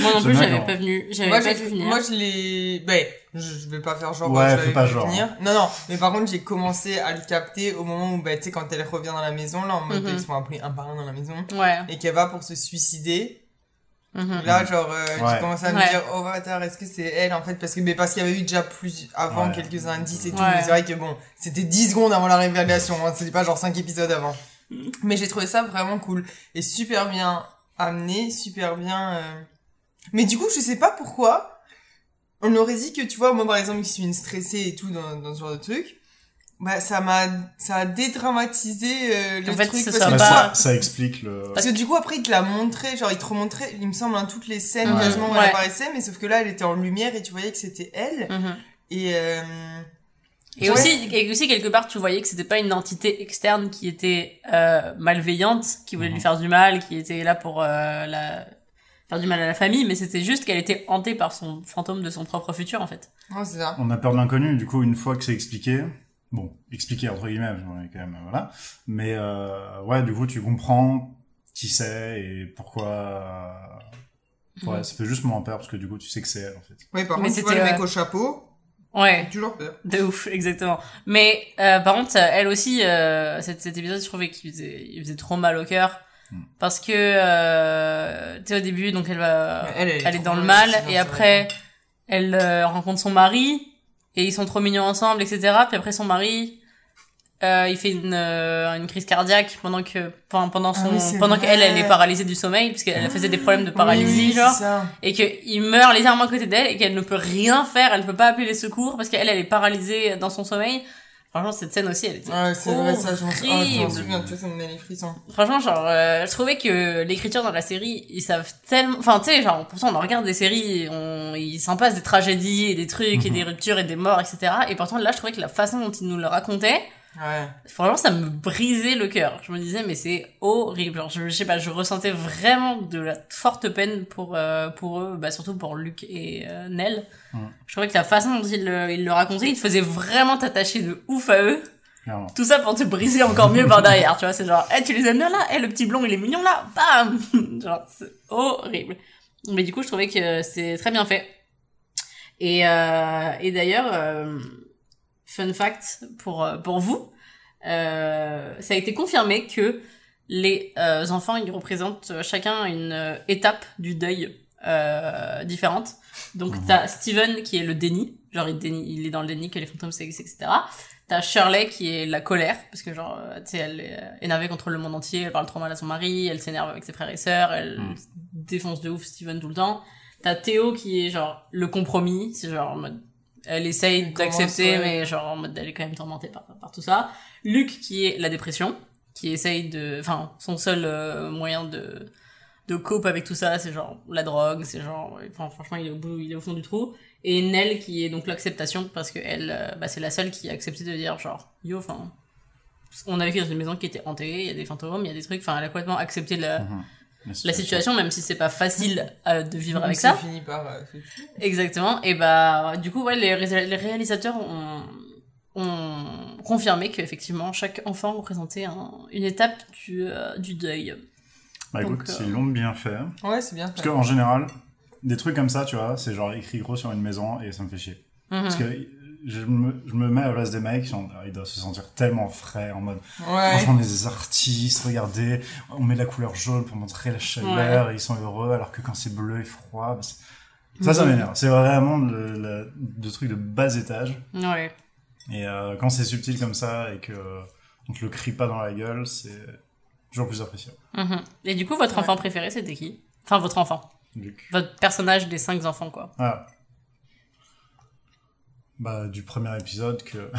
moi non plus, j'avais pas venu, j'avais Moi, pas j'ai- vu venir. moi, je l'ai. Ben, je, vais pas faire genre. Ouais, je fais pas genre, venir. Non, non. Mais par contre, j'ai commencé à le capter au moment où, ben, tu sais, quand elle revient dans la maison, là, en mode, Mhm. ils sont appelés un par un dans la maison, Ouais. et qu'elle va pour se suicider. Mhm. Là, genre, euh, j'ai Ouais. commencé à me Ouais. dire, oh, bâtard, est-ce que c'est elle, en fait? Parce que, mais parce qu'il y avait eu déjà plus, avant, Ouais. quelques indices et tout. Ouais. Mais c'est vrai que bon, c'était 10 secondes avant la révélation, hein. C'était pas genre 5 épisodes avant. Mais j'ai trouvé ça vraiment cool. Et super bien amené, super bien, euh... Mais du coup, je sais pas pourquoi. On aurait dit que, tu vois, moi, par exemple, qui suis une stressée et tout dans, dans ce genre de truc, bah, ça m'a, ça a dédramatisé, euh, le En fait, truc. parce soit que pas- ça, ça explique le. parce que du coup, après, il te l'a montré, genre, il te remontrait, il me semble, hein, toutes les scènes Ouais. quasiment où Ouais. elle apparaissait, mais sauf que là, elle était en lumière et tu voyais que c'était elle. Mhm. Et, euh, Et Ouais. aussi, et aussi quelque part, tu voyais que c'était pas une entité externe qui était euh, malveillante, qui voulait Mhm. lui faire du mal, qui était là pour euh, la faire du mal à la famille, mais c'était juste qu'elle était hantée par son fantôme de son propre futur en fait. ouais, c'est ça. On a peur de l'inconnu, du coup, une fois que c'est expliqué, bon, expliqué entre guillemets, ai quand même, voilà. Mais euh, ouais, du coup, tu comprends qui c'est et pourquoi. euh, Ouais, Mhm. ça fait juste moins peur parce que du coup, tu sais que c'est elle en fait. Oui, par Mais contre, tu vois le mec euh, au chapeau, Ouais, j'ai toujours peur. de ouf, exactement. Mais euh, par contre, elle aussi, euh, cet, cet épisode, je trouvais qu'il faisait, il faisait trop mal au cœur. Mm. Parce que, euh, tu sais, au début, donc elle va, elle, elle est elle est trop dans le mal, et après, elle euh, rencontre son mari, et ils sont trop mignons ensemble, etc. Puis après, son mari, euh, il fait une, euh, une crise cardiaque pendant que pendant, pendant Ah son oui, pendant qu'elle elle est paralysée du sommeil parce qu'elle faisait des problèmes de paralysie Oui, genre ça. et qu'il meurt légèrement à côté d'elle et qu'elle ne peut rien faire, elle peut pas appeler les secours parce qu'elle elle est paralysée dans son sommeil. Franchement cette scène aussi elle était Ouais, c'est vrai, ça, je m'en horrible. souviens, tu vois, ça me les frissons. Franchement, genre, euh, je trouvais que l'écriture dans la série, ils savent tellement, enfin, tu sais, genre, pourtant on en regarde des séries, on, ils s'en passent des tragédies et des trucs et Mhm. des ruptures et des morts, etc. Et pourtant là, je trouvais que la façon dont ils nous le racontaient, Ouais. franchement, ça me brisait le cœur. Je me disais, mais c'est horrible. Genre, je, je sais pas, je ressentais vraiment de la forte peine pour euh, pour eux, bah surtout pour Luc et euh, Nell. Je trouvais que la façon dont ils le, ils le racontaient, ils te faisaient vraiment t'attacher de ouf à eux. Clairement. Tout ça pour te briser encore mieux par derrière, tu vois. C'est genre, eh, tu les aimes bien là? Eh, le petit blond, il est mignon là? Bam (laughs) Genre, c'est horrible. Mais du coup, je trouvais que c'est très bien fait. Et, euh, et d'ailleurs, euh, fun fact pour, euh, pour vous, euh, ça a été confirmé que les euh, enfants, ils représentent chacun une euh, étape du deuil euh, différente. Donc, Mhm. t'as Steven qui est le déni, genre il, dénie, il est dans le déni que les fantômes existent, etc. T'as Shirley qui est la colère, parce que genre, euh, tu sais, elle est euh, énervée contre le monde entier, elle parle trop mal à son mari, elle s'énerve avec ses frères et sœurs, elle Mm. défonce de ouf Steven tout le temps. T'as Théo qui est genre le compromis, c'est genre en mode, elle essaye d'accepter, ouais. mais genre en mode, elle est quand même tourmentée par, par tout ça. Luc qui est la dépression, qui essaye de, enfin, son seul euh, moyen de, de cope avec tout ça, c'est genre la drogue, c'est genre, enfin, franchement, il est au bout, il est au fond du trou. Et Nell qui est donc l'acceptation parce que elle, euh, bah, c'est la seule qui a accepté de dire genre, yo, enfin, on a vécu dans une maison qui était hantée, il y a des fantômes, il y a des trucs, enfin, elle a complètement accepté la, Mhm. La situation, même si c'est pas facile euh, de vivre avec ça. fini par euh. Exactement. Et bah, du coup, ouais, les, ré- les réalisateurs ont, ont confirmé qu'effectivement, chaque enfant représentait un- une étape du, euh, du deuil. Bah Donc, écoute, euh, ils l'ont bien fait. Ouais, c'est bien. Parce qu'en général, des trucs comme ça, tu vois, c'est genre écrit gros sur une maison et ça me fait chier. Mhm. Parce que je me, je me mets à la place des mecs, ils, sont- ils doivent se sentir tellement frais en mode Ouais. Franchement, on est des artistes, regardez, on met la couleur jaune pour montrer la chaleur, et ils sont heureux, alors que quand c'est bleu et froid, bah, ça, ça m'énerve. C'est vraiment le, le, le truc de bas étage. Ouais. Et euh, quand c'est subtil comme ça et que on te le crie pas dans la gueule, c'est toujours plus appréciable. Mhm. Et du coup, votre Ouais. enfant préféré, c'était qui? Enfin, votre enfant. Luc. Votre personnage des cinq enfants, quoi. Ah. Bah, du premier épisode que. (laughs)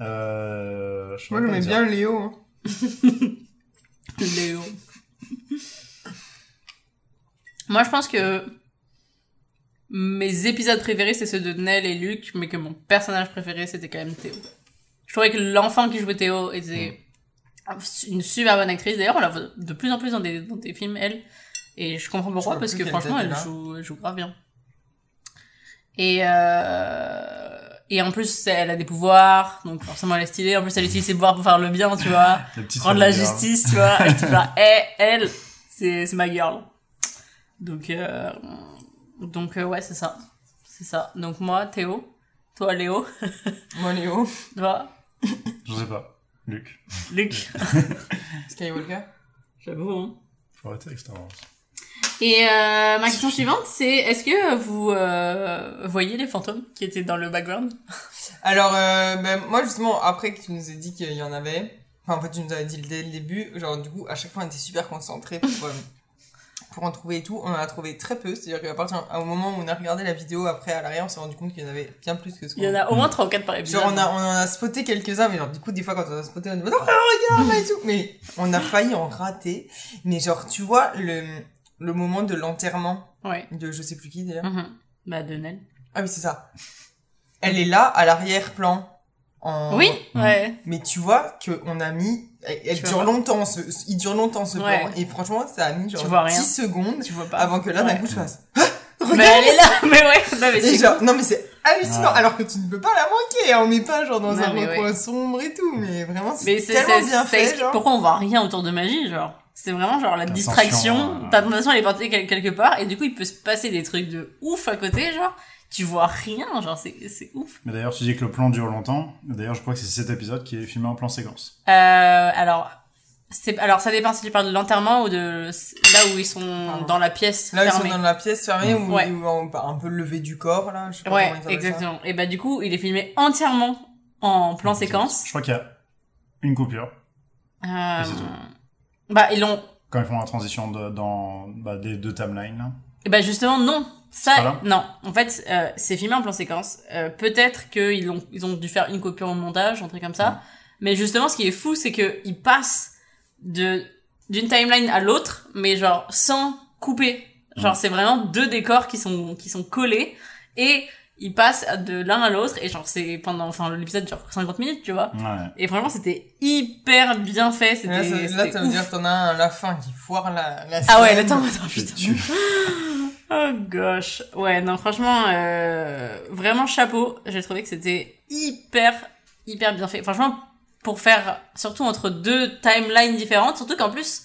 euh, je Moi, j'aimais bien Léo. hein. (laughs) Léo. Moi, je pense que mes épisodes préférés, c'est ceux de Nell et Luc, mais que mon personnage préféré, c'était quand même Théo. Je trouvais que l'enfant qui jouait Théo était une super bonne actrice. D'ailleurs, on la voit de plus en plus dans des, dans des films, elle. Et je comprends pourquoi, parce que franchement, elle joue, elle joue grave bien. Et, euh, et en plus, elle a des pouvoirs, donc forcément, elle est stylée. En plus, elle utilise ses pouvoirs pour faire le bien, tu vois (laughs) rendre la justice, tu vois. Et (laughs) elle, c'est, c'est ma girl. Donc, euh, donc euh, ouais, c'est ça. C'est ça. Donc moi, Théo. Toi, Léo. (laughs) Moi, Léo. Toi, Je sais pas. Luc. Luc. Skywalker. J'avoue, hein. Faut arrêter avec Star Wars. Et euh, ma question suivante, c'est est-ce que vous euh, voyez les fantômes qui étaient dans le background? (laughs) Alors, euh, ben, moi, justement, après que tu nous aies dit qu'il y en avait, enfin, en fait, tu nous avais dit dès le début, genre, du coup, à chaque fois, on était super concentrés pour, pour en trouver et tout. On en a trouvé très peu, c'est-à-dire qu'à partir au moment où on a regardé la vidéo, après, à l'arrière, on s'est rendu compte qu'il y en avait bien plus que ce qu'on Il y en a au moins 3 ou 4 par épisode. Genre, on, a, on en a spoté quelques-uns, mais genre, du coup, des fois, quand on a spoté, on dit, non, regarde, et tout. Mais on a failli en rater. Mais genre, tu vois, le, le moment de l'enterrement Ouais. de je sais plus qui, d'ailleurs. Mhm. Bah, de Nell. Ah oui, c'est ça. Elle est là, à l'arrière-plan. En... Oui, Mhm. ouais. Mais tu vois qu'on a mis. Elle, dure longtemps, ce, il dure longtemps ce Ouais. plan. Et franchement, ça a mis genre Tu vois rien. 10 secondes Tu vois pas. avant que là, d'un Ouais. coup, je fasse. Mais elle est là, (laughs) mais ouais. Non, mais c'est genre, non, mais c'est hallucinant. Ouais. Alors que tu ne peux pas la manquer. On n'est pas genre dans Non, un recoin ouais. sombre et tout. Mais vraiment, Mais c'est tellement c'est- bien fait. Genre. pourquoi on voit rien autour de magie, genre. C'est vraiment genre la distraction, euh, ta attention elle est portée quel- quelque part, et du coup il peut se passer des trucs de ouf à côté, genre. Tu vois rien, genre c'est c'est ouf. Mais d'ailleurs, tu dis que le plan dure longtemps. D'ailleurs, je crois que c'est cet épisode qui est filmé en plan séquence. Euh, alors, c'est alors ça dépend si tu parles de l'enterrement ou de là où ils sont Pardon. dans la pièce Là, ils fermée. sont dans la pièce fermée ou, Ouais. ou en- un peu levé du corps, là. Je sais pas Ouais, ils ça. exactement. Et bah du coup, il est filmé entièrement en plan séquence. Je crois qu'il y a une coupure. Euh, c'est tout. Bah ils l'ont. Quand ils font la transition de, dans bah, des deux timelines. Et bah justement non. Ça, non. En fait, euh, c'est filmé en plan séquence. Euh, Peut-être qu'ils ont, ils ont dû faire une coupure au montage, un truc comme ça. Mais justement, ce qui est fou, c'est que ils passent de d'une timeline à l'autre, mais genre sans couper. Genre c'est vraiment deux décors qui sont qui sont collés et ils passent de l'un à l'autre et genre c'est pendant enfin l'épisode dure 50 minutes, tu vois. Ouais. Et franchement, c'était hyper bien fait. C'était là, ça veut dire que t'en as un à la fin qui foire la, la Ah ouais, attends, attends, putain. tu- (laughs) Oh gosh. Ouais, non, franchement, euh, vraiment chapeau. J'ai trouvé que c'était hyper, hyper bien fait. Franchement, pour faire, surtout entre deux timelines différentes, surtout qu'en plus,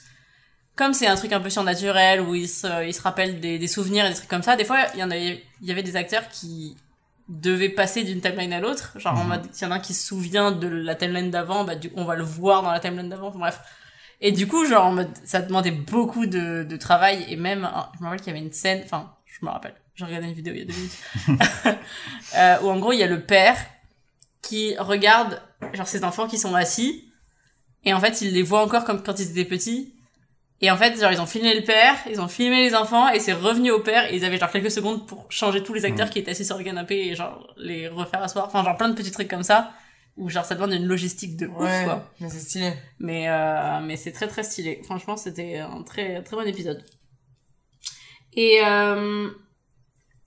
comme c'est un truc un peu surnaturel, où ils se, ils se rappellent des, des souvenirs et des trucs comme ça, des fois, il y en avait, il y avait des acteurs qui devaient passer d'une timeline à l'autre. Genre, en Mhm. mode, s'il y en a un qui se souvient de la timeline d'avant, bah, du coup, on va le voir dans la timeline d'avant. Bref. Et du coup, genre, en mode, ça demandait beaucoup de, de travail et même, hein, je me rappelle qu'il y avait une scène, enfin, je me rappelle, j'ai regardé une vidéo il y a deux minutes, (laughs) euh, où en gros, il y a le père qui regarde, genre, ses enfants qui sont assis et en fait, il les voit encore comme quand ils étaient petits. Et en fait, genre, ils ont filmé le père, ils ont filmé les enfants, et c'est revenu au père, et ils avaient genre quelques secondes pour changer tous les acteurs qui étaient assis sur le canapé et genre les refaire asseoir. Enfin, genre plein de petits trucs comme ça, où genre ça demande une logistique de ouf, Ouais, quoi. mais c'est stylé. Mais, euh, mais c'est très très stylé. Franchement, c'était un très très bon épisode. Et euh...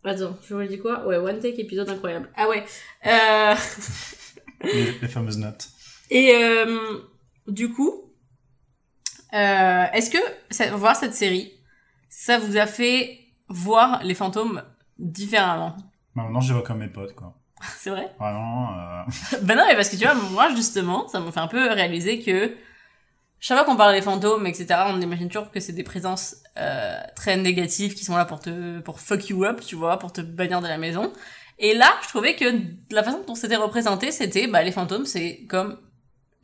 Attends, je vous ai dit quoi? Ouais, One Take épisode incroyable. Ah ouais. Euh... les, les fameuses notes. (laughs) Et euh, du coup, euh, est-ce que ça- voir cette série, ça vous a fait voir les fantômes différemment? Mais maintenant, je les vois comme mes potes, quoi. (laughs) C'est vrai? Vraiment. Euh... (laughs) Ben non, mais parce que tu vois, moi justement, ça me fait un peu réaliser que chaque fois qu'on parle des fantômes, etc., on imagine toujours que c'est des présences euh, très négatives qui sont là pour te pour fuck you up, tu vois, pour te bannir de la maison. Et là, je trouvais que la façon dont c'était représenté, c'était bah les fantômes, c'est comme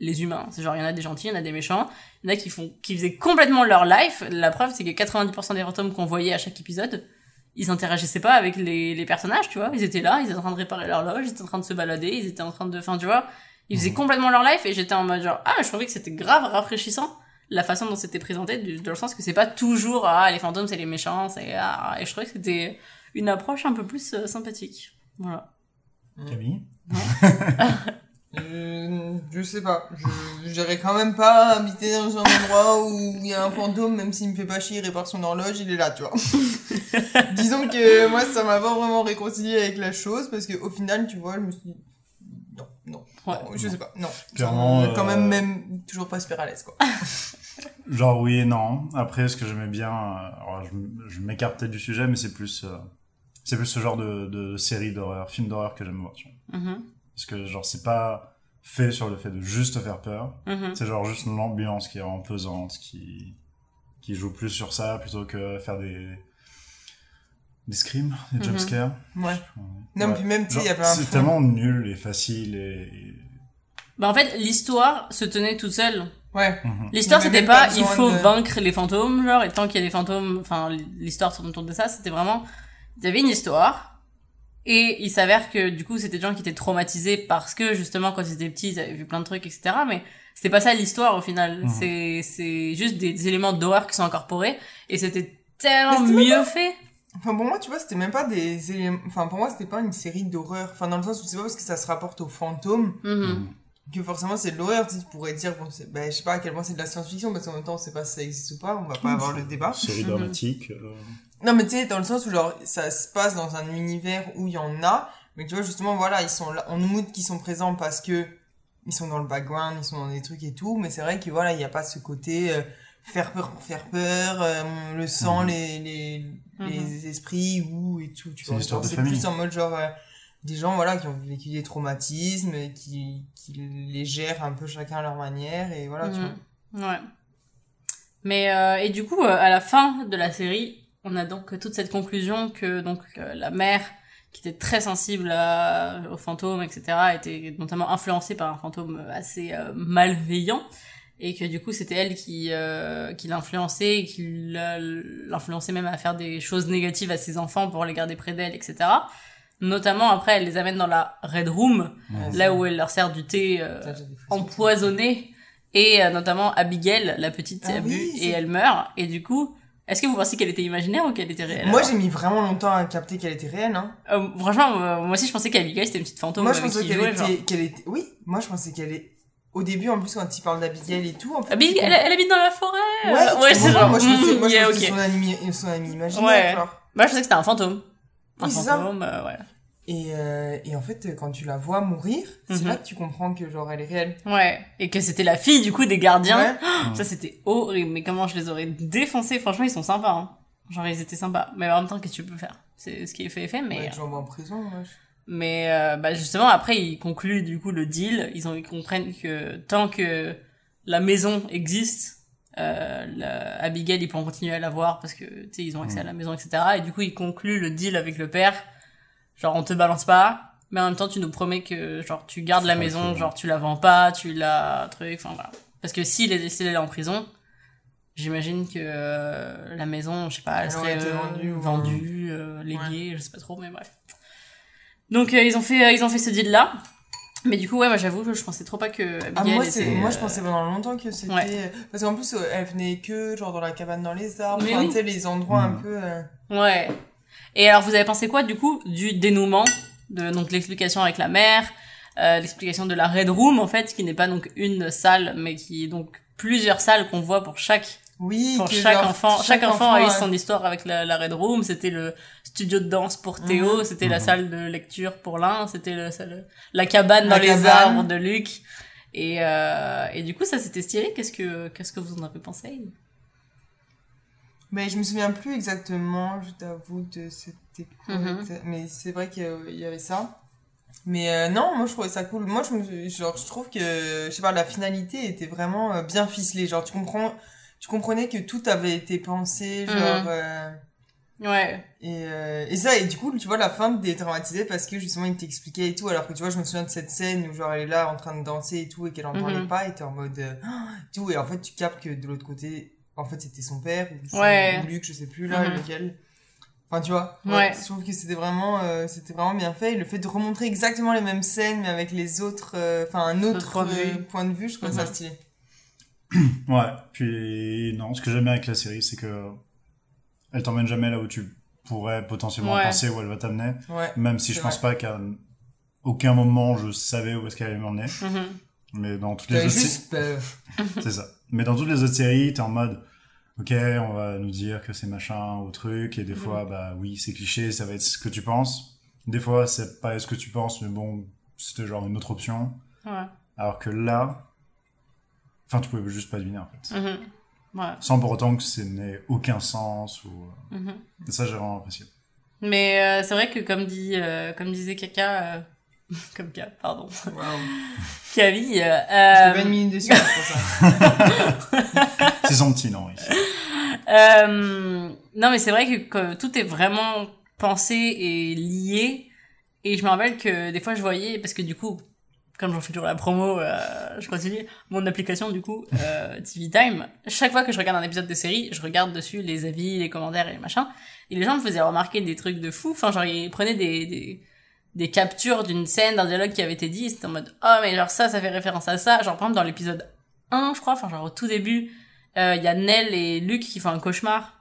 les humains. C'est genre il y en a des gentils, il y en a des méchants, il y en a qui font qui faisaient complètement leur life. La preuve, c'est que 90% des fantômes qu'on voyait à chaque épisode, ils interagissaient pas avec les, les personnages, tu vois. Ils étaient là, ils étaient en train de réparer leur loge, ils étaient en train de se balader, ils étaient en train de, enfin, tu vois, ils faisaient Mhm. complètement leur life et j'étais en mode genre, ah, je trouvais que c'était grave rafraîchissant la façon dont c'était présenté, dans le sens que c'est pas toujours, ah, les fantômes c'est les méchants, c'est, ah, et je trouvais que c'était une approche un peu plus euh, sympathique. Voilà. Camille? (laughs) Euh, je sais pas. Je j'irai quand même pas habiter dans un endroit où il y a un fantôme, même s'il me fait pas chier, il répare son horloge, il est là, tu vois. (laughs) Disons que moi, ça m'a pas vraiment réconcilié avec la chose, parce que au final, tu vois, je me suis dit, non, non, Ouais. non, je sais pas, non. Clairement, Genre, Quand euh, même, même, toujours pas super à l'aise, quoi. (laughs) Genre oui et non. Après, ce que j'aimais bien, euh, alors, je, m- je m'écarte peut-être du sujet, mais c'est plus, euh, c'est plus ce genre de, de série d'horreur, film d'horreur que j'aime voir. Tu vois. Mhm. Parce que genre c'est pas fait sur le fait de juste te faire peur. Mhm. C'est genre juste l'ambiance qui est vraiment pesante, qui qui joue plus sur ça plutôt que faire des des screams, des Mhm. jumpscares. Ouais. Non, Ouais. puis même, tu il y un C'est tellement nul et facile et. Bah, en fait, l'histoire se tenait toute seule. Ouais. Mhm. L'histoire, c'était pas pas, il faut de- vaincre les fantômes, genre, et tant qu'il y a des fantômes, enfin, l'histoire tourne autour de ça, c'était vraiment, il y avait une histoire, et il s'avère que, du coup, c'était des gens qui étaient traumatisés parce que, justement, quand ils étaient petits, ils avaient vu plein de trucs, etc., mais c'était pas ça l'histoire, au final. Mhm. C'est, c'est juste des, des éléments d'horreur qui sont incorporés, et c'était tellement mieux fait. Enfin, pour moi, tu vois, c'était même pas des éléments. Enfin, pour moi, c'était pas une série d'horreur. Enfin, dans le sens où c'est pas parce que ça se rapporte aux fantômes Mhm. que forcément c'est de l'horreur. Tu pourrais dire, bon, c'est- ben, je sais pas à quel point c'est de la science-fiction, parce qu'en même temps, on sait pas si ça existe ou pas, on va pas avoir le débat. Série Mhm. dramatique. euh, Non, mais tu sais, dans le sens où, genre, ça se passe dans un univers où il y en a, mais tu vois, justement, voilà, ils sont là, on nous montre qu'ils sont présents parce que ils sont dans le background, ils sont dans des trucs et tout, mais c'est vrai que, voilà, il n'y a pas ce côté euh, faire peur pour faire peur, euh, le sang, Mhm. les, les, Mhm. les esprits, ou et tout, tu C'est vois. une histoire Genre, de C'est plus en mode, genre, euh, des gens, voilà, qui ont vécu des traumatismes, et qui, qui les gèrent un peu chacun à leur manière, et voilà, tu Mhm. vois. Ouais. Mais euh, et du coup, euh, à la fin de la série, on a donc toute cette conclusion que donc euh, la mère, qui était très sensible à- aux fantômes, etc., était notamment influencée par un fantôme assez euh, malveillant, et que du coup c'était elle qui euh, qui l'influençait, et qui l'influençait même à faire des choses négatives à ses enfants pour les garder près d'elle, etc. Notamment, après, elle les amène dans la Red Room, Ouais. là où elle leur sert du thé euh, empoisonné. Et euh, notamment Abigail, la petite, Ah a bu oui, et elle meurt. Et du coup, est-ce que vous pensez qu'elle était imaginaire ou qu'elle était réelle Moi, j'ai mis vraiment longtemps à capter qu'elle était réelle, hein. Euh, Franchement, euh, moi aussi, je pensais qu'Abigail, c'était une petite fantôme Moi, je pensais qu'elle genre. était, oui, moi, je pensais qu'elle est, au début, en plus, quand il parle d'Abigail et tout, en fait. Abigail, tu elle, elle habite dans la forêt Ouais, c'est genre, Moi, je pensais, mm, moi, je yeah, ok. son ami, son ami imaginaire, Ouais. genre. Moi, je pensais que c'était un fantôme. Un Oui, c'est ça. fantôme, euh, ouais. Et, euh, et en fait, quand tu la vois mourir, c'est Mhm. là que tu comprends que, genre, elle est réelle. Ouais. Et que c'était la fille, du coup, des gardiens. (gasps) Ouais. Ça, c'était horrible. Mais comment je les aurais défoncés? Franchement, ils sont sympas, hein. Genre, ils étaient sympas. Mais en même temps, qu'est-ce que tu peux faire? C'est ce qui est fait est fait, mais. Ouais, tu l'envoies en prison, wesh. Mais euh, bah justement, après, ils concluent du coup le deal. Ils, ont, ils comprennent que tant que la maison existe, euh, la- Abigail, ils pourront continuer à la voir parce que, tu sais, ils ont accès à la maison, etc. Et du coup, ils concluent le deal avec le père. Genre, on te balance pas, mais en même temps, tu nous promets que, genre, tu gardes la maison, genre, tu la vends pas, tu la truc, enfin voilà. Parce que s'il est, s'il est en prison, j'imagine que euh, la maison, je sais pas, elle, Elle serait euh, vendue ou- vendue, euh, léguée, je sais pas trop, mais bref. Donc euh, ils ont fait euh, ils ont fait ce deal là. Mais du coup ouais moi j'avoue je pensais trop pas que Ah, moi, c'est, était, moi, je euh, pensais pendant longtemps que c'était, Ouais. parce qu'en plus, elle venait que, genre, dans la cabane dans les arbres, Mais enfin, oui. tu sais, les endroits un Mhm. peu, euh, Ouais. Et alors vous avez pensé quoi du coup du dénouement de donc l'explication avec la mère, euh, l'explication de la Red Room en fait qui n'est pas donc une salle mais qui est donc plusieurs salles qu'on voit pour chaque oui, pour que, chaque genre, enfant. Chaque, enfant, a eu son histoire avec la, la Red Room. C'était le studio de danse pour Théo, Mhm. c'était la Mhm. salle de lecture pour l'un, c'était le, salle- la cabane La dans les arbres de Luc. Et, euh, et du coup, ça c'était stylé. Qu'est-ce que, qu'est-ce que vous en avez pensé? Mais je me souviens plus exactement, je t'avoue, de c'était quoi, Mhm. mais c'est vrai qu'il y avait ça. Mais euh, non, moi je trouvais ça cool. Moi je me genre je trouve que je sais pas la finalité était vraiment euh, bien ficelée. Genre tu comprends tu comprenais que tout avait été pensé genre Mhm. euh, Ouais. et euh, et ça et du coup tu vois la fin détraumatisée parce que justement il t'expliquait et tout alors que tu vois je me souviens de cette scène où genre elle est là en train de danser et tout et qu'elle en parlait Mhm. pas et t'es en mode euh, tout et en fait tu captes que de l'autre côté en fait c'était son père ou, son- Ouais. ou Luc je sais plus là Mhm. lequel enfin tu vois Ouais. je trouve que c'était vraiment euh, c'était vraiment bien fait et le fait de remontrer exactement les mêmes scènes mais avec les autres euh, enfin un autre point de vue. euh, point de vue je trouve ça Mhm. stylé (clears throat) Ouais, puis non, ce que j'aime bien avec la série, c'est que elle t'emmène jamais là où tu pourrais potentiellement Ouais. penser où elle va t'amener, ouais même si je pense pas qu'à aucun moment je savais où est-ce qu'elle allait m'emmener. Mhm. Mais dans toutes les autres juste (laughs) c'est ça. Mais dans toutes les autres séries, t'es en mode, ok, on va nous dire que c'est machin ou truc, et des Mhm. fois, bah oui, c'est cliché, ça va être ce que tu penses. Des fois, c'est pas ce que tu penses, mais bon, c'était genre une autre option. Ouais. Alors que là, enfin, tu pouvais juste pas deviner en fait. Mhm. Ouais. Sans pour autant que ça n'ait aucun sens ou. Mhm. Et ça, j'ai vraiment apprécié. Mais euh, c'est vrai que comme dit, euh, comme disait Kaka, euh, (laughs) comme K, pardon, waouh (laughs) Camille, euh, je fais 20 minutes dessus c'est pour ça (laughs) C'est son petit nom ici. Euh, non, mais c'est vrai que, que tout est vraiment pensé et lié. Et je me rappelle que des fois, je voyais, parce que du coup, comme j'en fais toujours la promo, euh, je continue, mon application, du coup, euh, TV Time, chaque fois que je regarde un épisode de série, je regarde dessus les avis, les commentaires et les machins. Et les gens me faisaient remarquer des trucs de fou. Enfin, genre, ils prenaient des, des, des captures d'une scène, d'un dialogue qui avait été dit. C'était en mode, oh, mais genre ça, ça fait référence à ça. Genre, par exemple, dans l'épisode 1, je crois, enfin, genre au tout début, euh, il y a Nell et Luc qui font un cauchemar.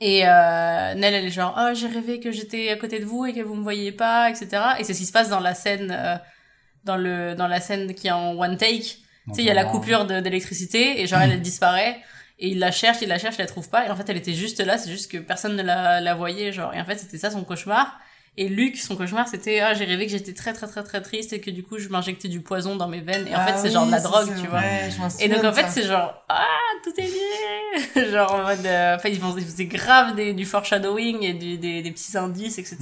Et euh, Nell, elle est genre, oh, j'ai rêvé que j'étais à côté de vous et que vous me voyiez pas, etc. Et c'est ce qui se passe dans la scène, euh, dans le, dans la scène qui est en one take. Tu sais, il y a la coupure d'électricité et genre elle, elle disparaît et il la cherche, il la cherche, il la trouve pas et en fait elle était juste là, c'est juste que personne ne la, la voyait genre et en fait c'était ça son cauchemar. Et Luc, son cauchemar, c'était ah j'ai rêvé que j'étais très très très très triste et que du coup je m'injectais du poison dans mes veines et en Ah fait c'est oui, genre de la ça, drogue, tu vois. vrai, je m'en Et donc en fait ça. c'est genre ah tout est lié (laughs) genre en mode euh, enfin ils faisaient, ils faisaient grave des, du foreshadowing et du, des, des petits indices etc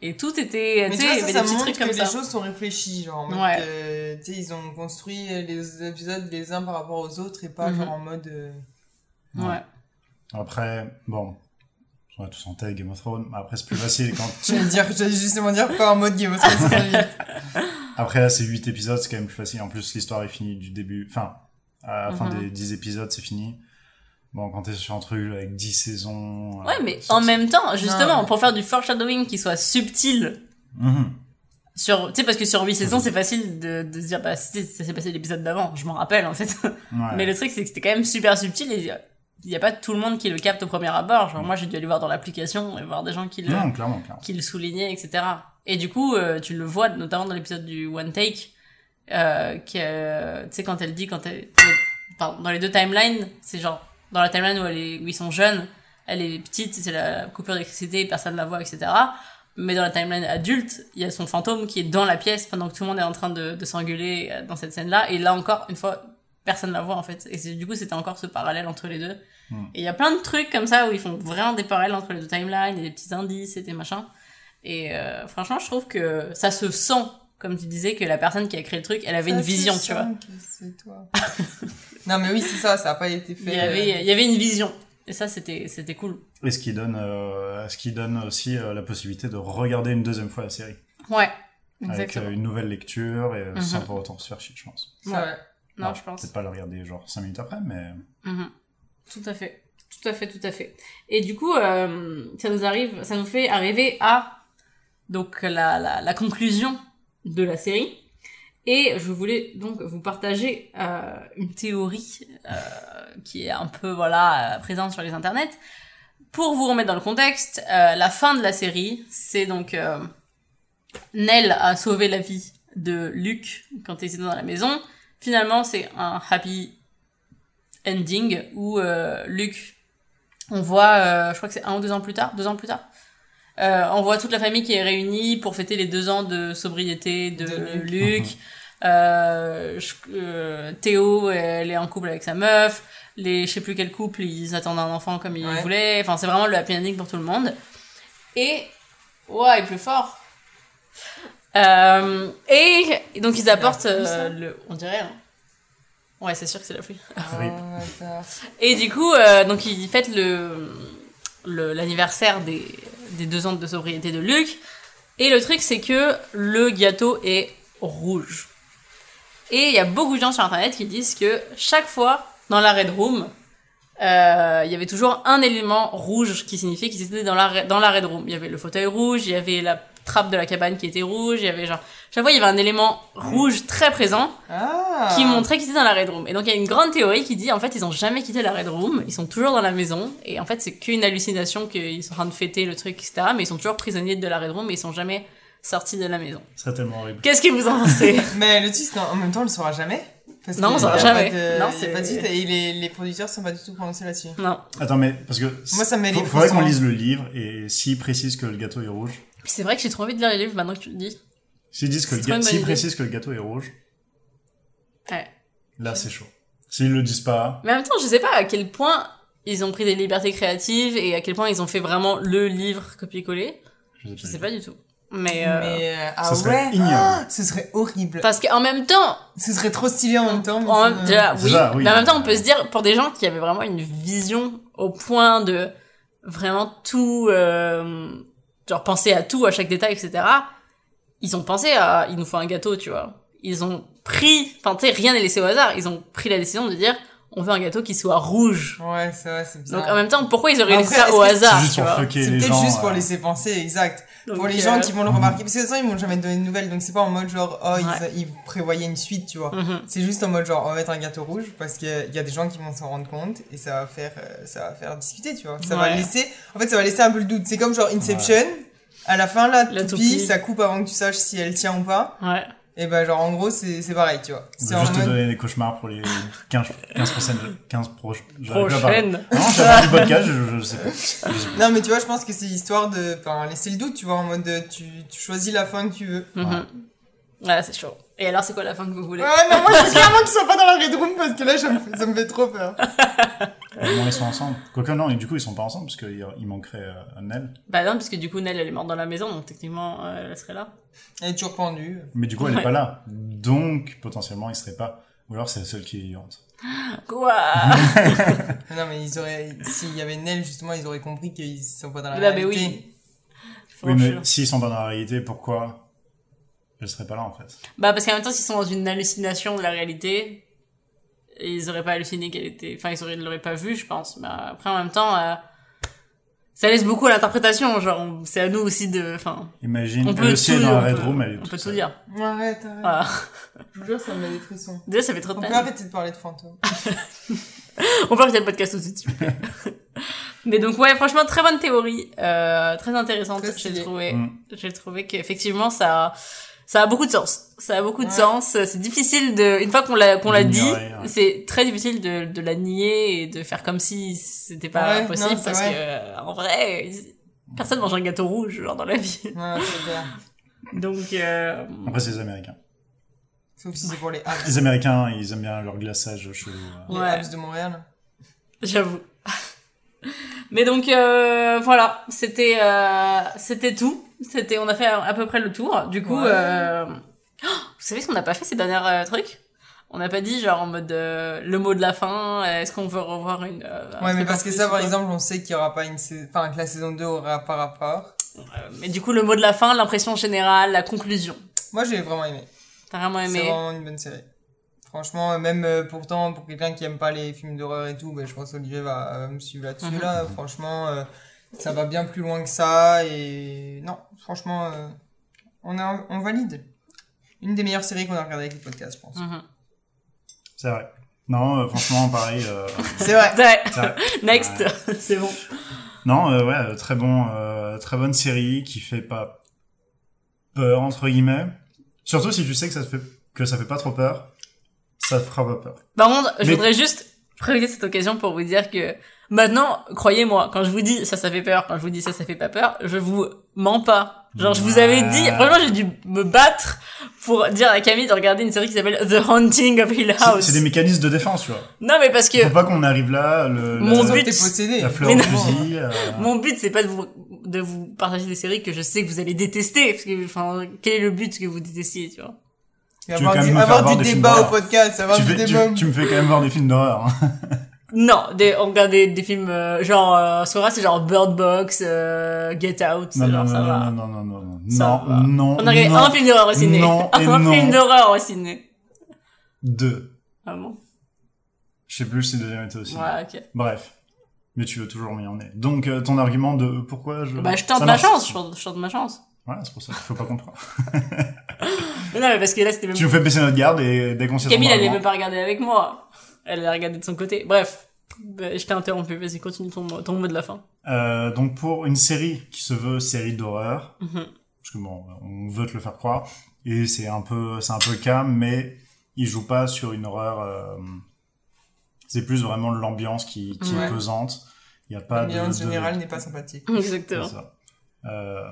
et tout était Mais tu vois, il y ça, avait ça des petits montre trucs que comme les ça choses sont réfléchies, genre, en mode Ouais. que, tu sais, ils ont construit les épisodes les uns par rapport aux autres et pas Mhm. genre en mode... euh, ouais Après, bon, on va tous en tête Game of Thrones. mais Après, c'est plus facile quand. (laughs) J'allais dire, j'allais justement dire pas en mode Game of Thrones, c'est très vite. (laughs) Après, là, c'est 8 épisodes, c'est quand même plus facile. En plus, l'histoire est finie du début. Enfin, à la fin Mhm. des 10 épisodes, c'est fini. Bon, quand t'es sur un truc avec 10 saisons. Ouais, euh, mais en même temps, justement, mais- pour faire du foreshadowing qui soit subtil Mhm. Sur, tu sais, parce que sur 8 saisons, c'est facile de, de se dire, bah, si ça s'est passé l'épisode d'avant, je m'en rappelle, en fait. Ouais. Mais le truc, c'est que c'était quand même super subtil et il y a pas tout le monde qui le capte au premier abord. Genre, moi, j'ai dû aller voir dans l'application et voir des gens qui le, Non, clairement, clairement. qui le soulignait, etc. Et du coup, euh, tu le vois notamment dans l'épisode du One Take, euh, qui, euh, tu sais, quand elle dit, quand elle, pardon, dans les deux timelines, c'est genre, dans la timeline où, elle est, où ils sont jeunes, elle est petite, c'est la coupure d'électricité, personne la voit, etc. Mais dans la timeline adulte, il y a son fantôme qui est dans la pièce pendant que tout le monde est en train de, de s'engueuler dans cette scène-là. Et là encore, une fois, personne la voit en fait. Et du coup, c'était encore ce parallèle entre les deux. Hmm. Et il y a plein de trucs comme ça où ils font vraiment des parallèles entre les deux timelines, et des petits indices et des machins. Et euh, franchement, je trouve que ça se sent, comme tu disais, que la personne qui a créé le truc, elle avait Ça une vision, tu vois. C'est toi. (laughs) non, mais oui, c'est ça, ça a pas été fait. Il y avait, il y avait une vision. Et ça, c'était, c'était cool. Et ce qui donne, euh, ce qui donne aussi euh, la possibilité de regarder une deuxième fois la série. Ouais. Avec Exactement. euh, une nouvelle lecture et euh, Mhm. sans pour autant se faire chier, je pense. C'est Non, je pense. Peut-être pas le regarder genre 5 minutes après, mais. Mhm. Tout à fait. Tout à fait, tout à fait. Et du coup, euh, ça nous arrive, ça nous fait arriver à donc la, la, la conclusion de la série. Et je voulais donc vous partager euh, une théorie euh, qui est un peu voilà présente sur les internets. Pour vous remettre dans le contexte, la fin de la série, c'est donc Nell a sauvé la vie de Luke quand il était dans la maison. Finalement, c'est un happy ending où euh, Luke, on voit, euh, je crois que c'est un ou deux ans plus tard, deux ans plus tard, euh, on voit toute la famille qui est réunie pour fêter les deux ans de sobriété de. Euh, je- euh, Théo, elle est en couple avec sa meuf. Les, je sais plus quel couple, ils attendent un enfant comme ils Ouais. voulaient. Enfin, c'est vraiment le happy ending pour tout le monde. Et, ouais, il pleut fort. Euh, et donc ils apportent euh, le, on dirait. Hein. Ouais, c'est sûr que c'est la pluie. Ah. (laughs) Et du coup, euh, donc ils fêtent le l'anniversaire des, des deux ans de sobriété de Luc. Et le truc, c'est que le gâteau est rouge. Et il y a beaucoup de gens sur Internet qui disent que chaque fois, dans la Red Room, euh, il y avait toujours un élément rouge qui signifiait qu'ils étaient dans la, dans la Red Room. Il y avait le fauteuil rouge, il y avait la trappe de la cabane qui était rouge, il y avait genre... Chaque fois, il y avait un élément rouge très présent Ah. qui montrait qu'ils étaient dans la Red Room. Et donc il y a une grande théorie qui dit en fait ils ont jamais quitté la Red Room, ils sont toujours dans la maison et en fait c'est qu'une hallucination qu'ils sont en train de fêter le truc etc. Mais ils sont toujours prisonniers de la Red Room et ils sont jamais sortis de la maison. Ce serait tellement horrible. Qu'est-ce que vous en pensez? (laughs) Mais le c'est qu'en même temps, on le saura jamais. Parce Non, on saura jamais. De, Non, c'est- pas suite et les, les producteurs sont pas du tout prononcés là-dessus. Non. Attends, mais parce que. Moi, ça me met les Faudrait qu'on frissons. lise le livre et s'ils précisent que le gâteau est rouge. C'est vrai que j'ai trop envie de lire les livres maintenant que tu le dis. S'ils disent que le bonne s'ils précisent que le gâteau est rouge, Ouais. là c'est chaud. S'ils le disent pas, Mais en même temps je sais pas à quel point ils ont pris des libertés créatives et à quel point ils ont fait vraiment le livre copier-coller. je sais Je pas. sais pas du tout. Mais, euh, Mais euh, ah Ça serait ouais, ignoble. ah, ce serait horrible. parce qu'en même temps Ce serait trop stylé en même temps. En ça même, me- déjà, C'est oui. ça, oui. Mais en même temps, on peut se dire, pour des gens qui avaient vraiment une vision au point de vraiment tout, euh, genre penser à tout, à chaque détail, etc. Ils ont pensé à, il nous faut un gâteau, tu vois. Ils ont pris, enfin, tu sais, rien n'est laissé au hasard. Ils ont pris la décision de dire, on veut un gâteau qui soit rouge. Ouais, c'est vrai, c'est bizarre. Donc, en même temps, pourquoi ils auraient laissé ça au c'est hasard, juste C'est les peut-être gens. juste pour euh, laisser penser, exact. Donc, pour les euh, gens qui vont le remarquer. Parce que de toute façon, ils m'ont jamais donné de nouvelles, donc c'est pas en mode genre, oh, Ouais. ils, ils prévoyaient une suite, tu vois. mhm. C'est juste en mode genre, on va mettre un gâteau rouge parce qu'il y a- il y a des gens qui vont s'en rendre compte et ça va faire, euh, ça va faire discuter, tu vois. Ça va laisser, en fait, ça va laisser un peu le doute. C'est comme genre Inception. À la fin, là, La Toupie, toupie. ça coupe avant que tu saches si elle tient ou pas. Ouais. Et ben, genre, en gros, c'est c'est pareil, tu vois. C'est juste te mode. donner des cauchemars pour les 15, 15 prochaines, 15 proches. j'arrive pas à parler. Prochaine. Non, j'ai pas du podcast, je, je sais pas. Je sais pas. Non, mais tu vois, je pense que c'est histoire de, enfin, laisser le doute, tu vois, en mode, de- tu, tu choisis la fin que tu veux. Mhm. Ouais, c'est chaud. Et alors, c'est quoi la fin que vous voulez? Ouais, non, moi, je veux clairement qu'ils soient pas dans la Red Room parce que là, ça me fait, ça me fait trop peur. (laughs) Au moins, ils sont ensemble. Quoique, non, et du coup, ils sont pas ensemble parce qu'il il manquerait euh, Nell. Bah non, parce que du coup, Nell, elle est morte dans la maison, donc techniquement, euh, elle serait là. Elle est toujours pendue. Mais du coup, elle Ouais. est pas là. Donc, potentiellement, il serait pas. Ou alors, c'est la seule qui est vivante. (gasps) Quoi? (laughs) Non, mais ils auraient, s'il y avait Nell, justement, ils auraient compris qu'ils sont pas dans la Là, mais réalité. oui. Oui, mais s'ils sont pas dans la réalité, pourquoi elle serait pas là, en fait? Bah parce qu'en même temps, s'ils sont dans une hallucination de la réalité, ils auraient pas halluciné qu'elle était... Enfin, ils auraient- ils l'auraient pas vu, je pense. Mais après, en même temps, euh, ça laisse beaucoup à l'interprétation. Genre, on- c'est à nous aussi de, enfin, Imagine, on elle peut aussi tout, est dans la on Red peut- Room, elle est on toute peut tout seule. dire. Arrête, arrête. Voilà. Je vous jure, ça me met des frissons. Déjà, ça fait trop de On peut peine. arrêter de parler de fantômes. (laughs) (laughs) On peut arrêter le podcast tout de suite, s'il vous (laughs) plaît. Mais donc, ouais, franchement, très bonne théorie, euh, très intéressante. Très J'ai stylé. trouvé, Mm. j'ai trouvé qu'effectivement, ça, ça a beaucoup de sens. Ça a beaucoup de Ouais. sens. C'est difficile de, une fois qu'on l'a, qu'on l'a dit, ouais. c'est très difficile de, de la nier et de faire comme si c'était pas Ouais, possible non, parce vrai. que, euh, en vrai, personne mange un gâteau rouge, genre, dans la vie. Ouais, c'est clair. Donc, euh, Après, c'est les Américains. Sauf si c'est pour les abs. Les Américains, ils aiment bien leur glaçage chelou. euh. Les Ouais. abs de Montréal. J'avoue. Mais donc euh, voilà, c'était euh, c'était tout. C'était on a fait à, peu près le tour. Du coup, Ouais. euh, oh, vous savez ce qu'on n'a pas fait ces derniers euh, trucs? On n'a pas dit genre en mode euh, le mot de la fin. Est-ce qu'on veut revoir une un Ouais, mais parce que ça, par exemple, on sait qu'il y aura pas une saison, enfin, que la saison 2 aura pas rapport. Mais du coup, le mot de la fin, l'impression générale, la conclusion. Moi, j'ai vraiment aimé. T'as vraiment C'est aimé vraiment une bonne série. Franchement, même euh, pourtant, pour quelqu'un qui aime pas les films d'horreur et tout, ben, je pense qu'Olivier va euh, me suivre là-dessus. Mhm. là. Franchement, euh, ça va bien plus loin que ça. Et non, franchement, euh, on, a, on valide. Une des meilleures séries qu'on a regardées avec le podcast, je pense. Mhm. C'est vrai. Non, euh, franchement, pareil. euh, (laughs) C'est vrai. C'est vrai. (laughs) Next, (laughs) c'est bon. Non, euh, ouais, très bon, euh, très bonne série qui fait pas peur entre guillemets. Surtout si tu sais que ça te fait que ça fait pas trop peur, ça te fera pas peur. Par contre, je voudrais juste profiter de cette occasion pour vous dire que maintenant, croyez-moi, quand je vous dis ça, ça fait peur, quand je vous dis ça, ça fait pas peur, je vous mens pas. Genre, je vous avais dit, franchement, j'ai dû me battre pour dire à Camille de regarder une série qui s'appelle The Haunting of Hill House. C'est des mécanismes de défense, tu vois. Non, mais parce que Faut pas qu'on arrive là, le, Mon la, but- possédé. la fleur au fusil. euh, (laughs) mon but, c'est pas de vous, de vous partager des séries que je sais que vous allez détester, parce que, enfin, quel est le but que vous détestiez, tu vois? Et avoir du, avoir voir du débat au podcast, avoir tu, du fais- tu- débat. tu me fais quand même voir des films d'horreur. (laughs) Non, des, on regarde des, des films, euh, genre, euh, Sora, c'est genre Bird Box, euh, Get Out, Non, genre, non, ça non, va. non, non, non, non, Ça non, va. non, On a regardé un film d'horreur au ciné. Non et (laughs) un non. film d'horreur au ciné. Deux. Ah bon? Je sais plus si le deuxième était aussi. Ouais, ok. Bref. Mais tu veux toujours m'y emmener. Donc, euh, ton argument de euh, pourquoi je... Bah, je tente Ça ma chance, je tente, ma chance. Ouais, c'est pour ça qu'il faut pas comprendre. (laughs) (laughs) Non, mais parce que là, c'était même... Tu nous fais baisser notre garde et dès qu'on sait Camille, elle argument- même pas regarder avec moi. Elle l'a regardé de son côté. Bref. Bah, je t'ai interrompu. Vas-y, continue ton, mot- ton mot de la fin. Euh, donc, pour une série qui se veut série d'horreur, Mhm. parce que bon, on veut te le faire croire, et c'est un peu, c'est un peu cas, mais il joue pas sur une horreur, euh, c'est plus vraiment l'ambiance qui, qui Ouais. est pesante. Il y a pas de... L'ambiance de- générale n'est pas sympathique. Exactement. ça. Euh,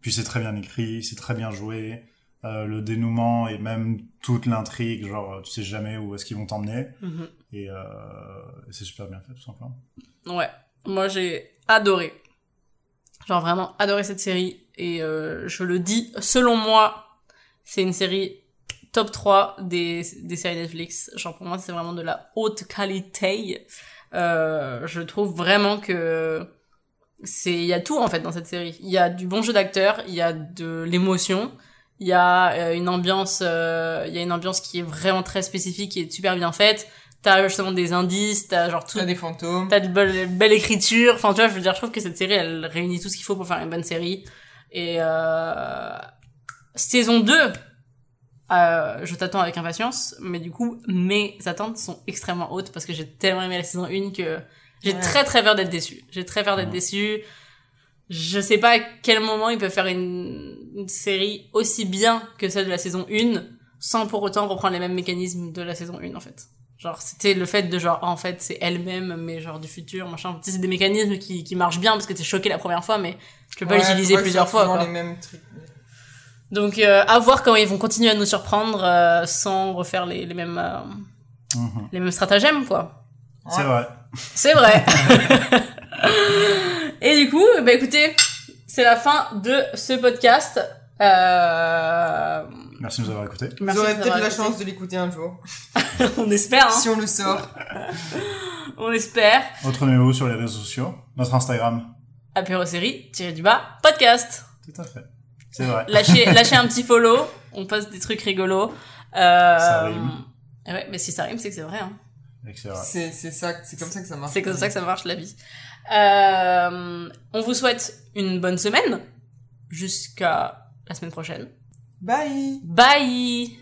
puis c'est très bien écrit, c'est très bien joué. Euh, le dénouement et même toute l'intrigue, genre tu sais jamais où est-ce qu'ils vont t'emmener. Mhm. Et euh, c'est super bien fait tout simplement. Ouais. Moi, j'ai adoré. Genre vraiment adoré cette série. Et euh, je le dis, selon moi, c'est une série top 3 des, des séries Netflix. Genre pour moi, c'est vraiment de la haute qualité. Euh, je trouve vraiment que c'est il y a tout en fait dans cette série. Il y a du bon jeu d'acteur, il y a de l'émotion, il y a euh, une ambiance euh, il y a une ambiance qui est vraiment très spécifique et super bien faite. T'as justement des indices, t'as genre tout T'as des fantômes. T'as de belle, belle écriture. Enfin, tu vois, je veux dire, je trouve que cette série, elle réunit tout ce qu'il faut pour faire une bonne série. Et euh, saison 2, euh, je t'attends avec impatience. Mais du coup, mes attentes sont extrêmement hautes parce que j'ai tellement aimé la saison 1 que j'ai Ouais. très très peur d'être déçu. J'ai très peur d'être Ouais. déçu. Je sais pas à quel moment ils peuvent faire une, une série aussi bien que celle de la saison 1 sans pour autant reprendre les mêmes mécanismes de la saison 1 en fait. Genre c'était le fait de genre ah, en fait c'est elle-même mais genre du futur machin. Tu sais, c'est des mécanismes qui, qui marchent bien parce que t'es choqué la première fois mais tu peux pas l'utiliser plusieurs fois quoi. les mêmes trucs. Donc euh, à voir comment ils vont continuer à nous surprendre euh, sans refaire les, les mêmes euh, Mhm. les mêmes stratagèmes quoi. C'est vrai. C'est vrai. (laughs) (laughs) Et du coup, bah écoutez, c'est la fin de ce podcast. Euh... Merci de nous avoir écoutés. Vous aurez peut-être la chance de l'écouter un jour. (laughs) on espère, hein. Si on le sort. (laughs) On espère. Retrouvez-nous sur les réseaux sociaux, notre Instagram. Apéro série, tiré du bas, podcast. Tout à fait. C'est vrai. Lâchez, (laughs) lâchez un petit follow. On poste des trucs rigolos. Euh... Ça rime. Ouais, mais si ça rime, c'est que c'est vrai. Hein. Ça, c'est comme ça que ça marche. C'est comme ça que ça marche la vie. Euh, on vous souhaite une bonne semaine. Jusqu'à la semaine prochaine. Bye. Bye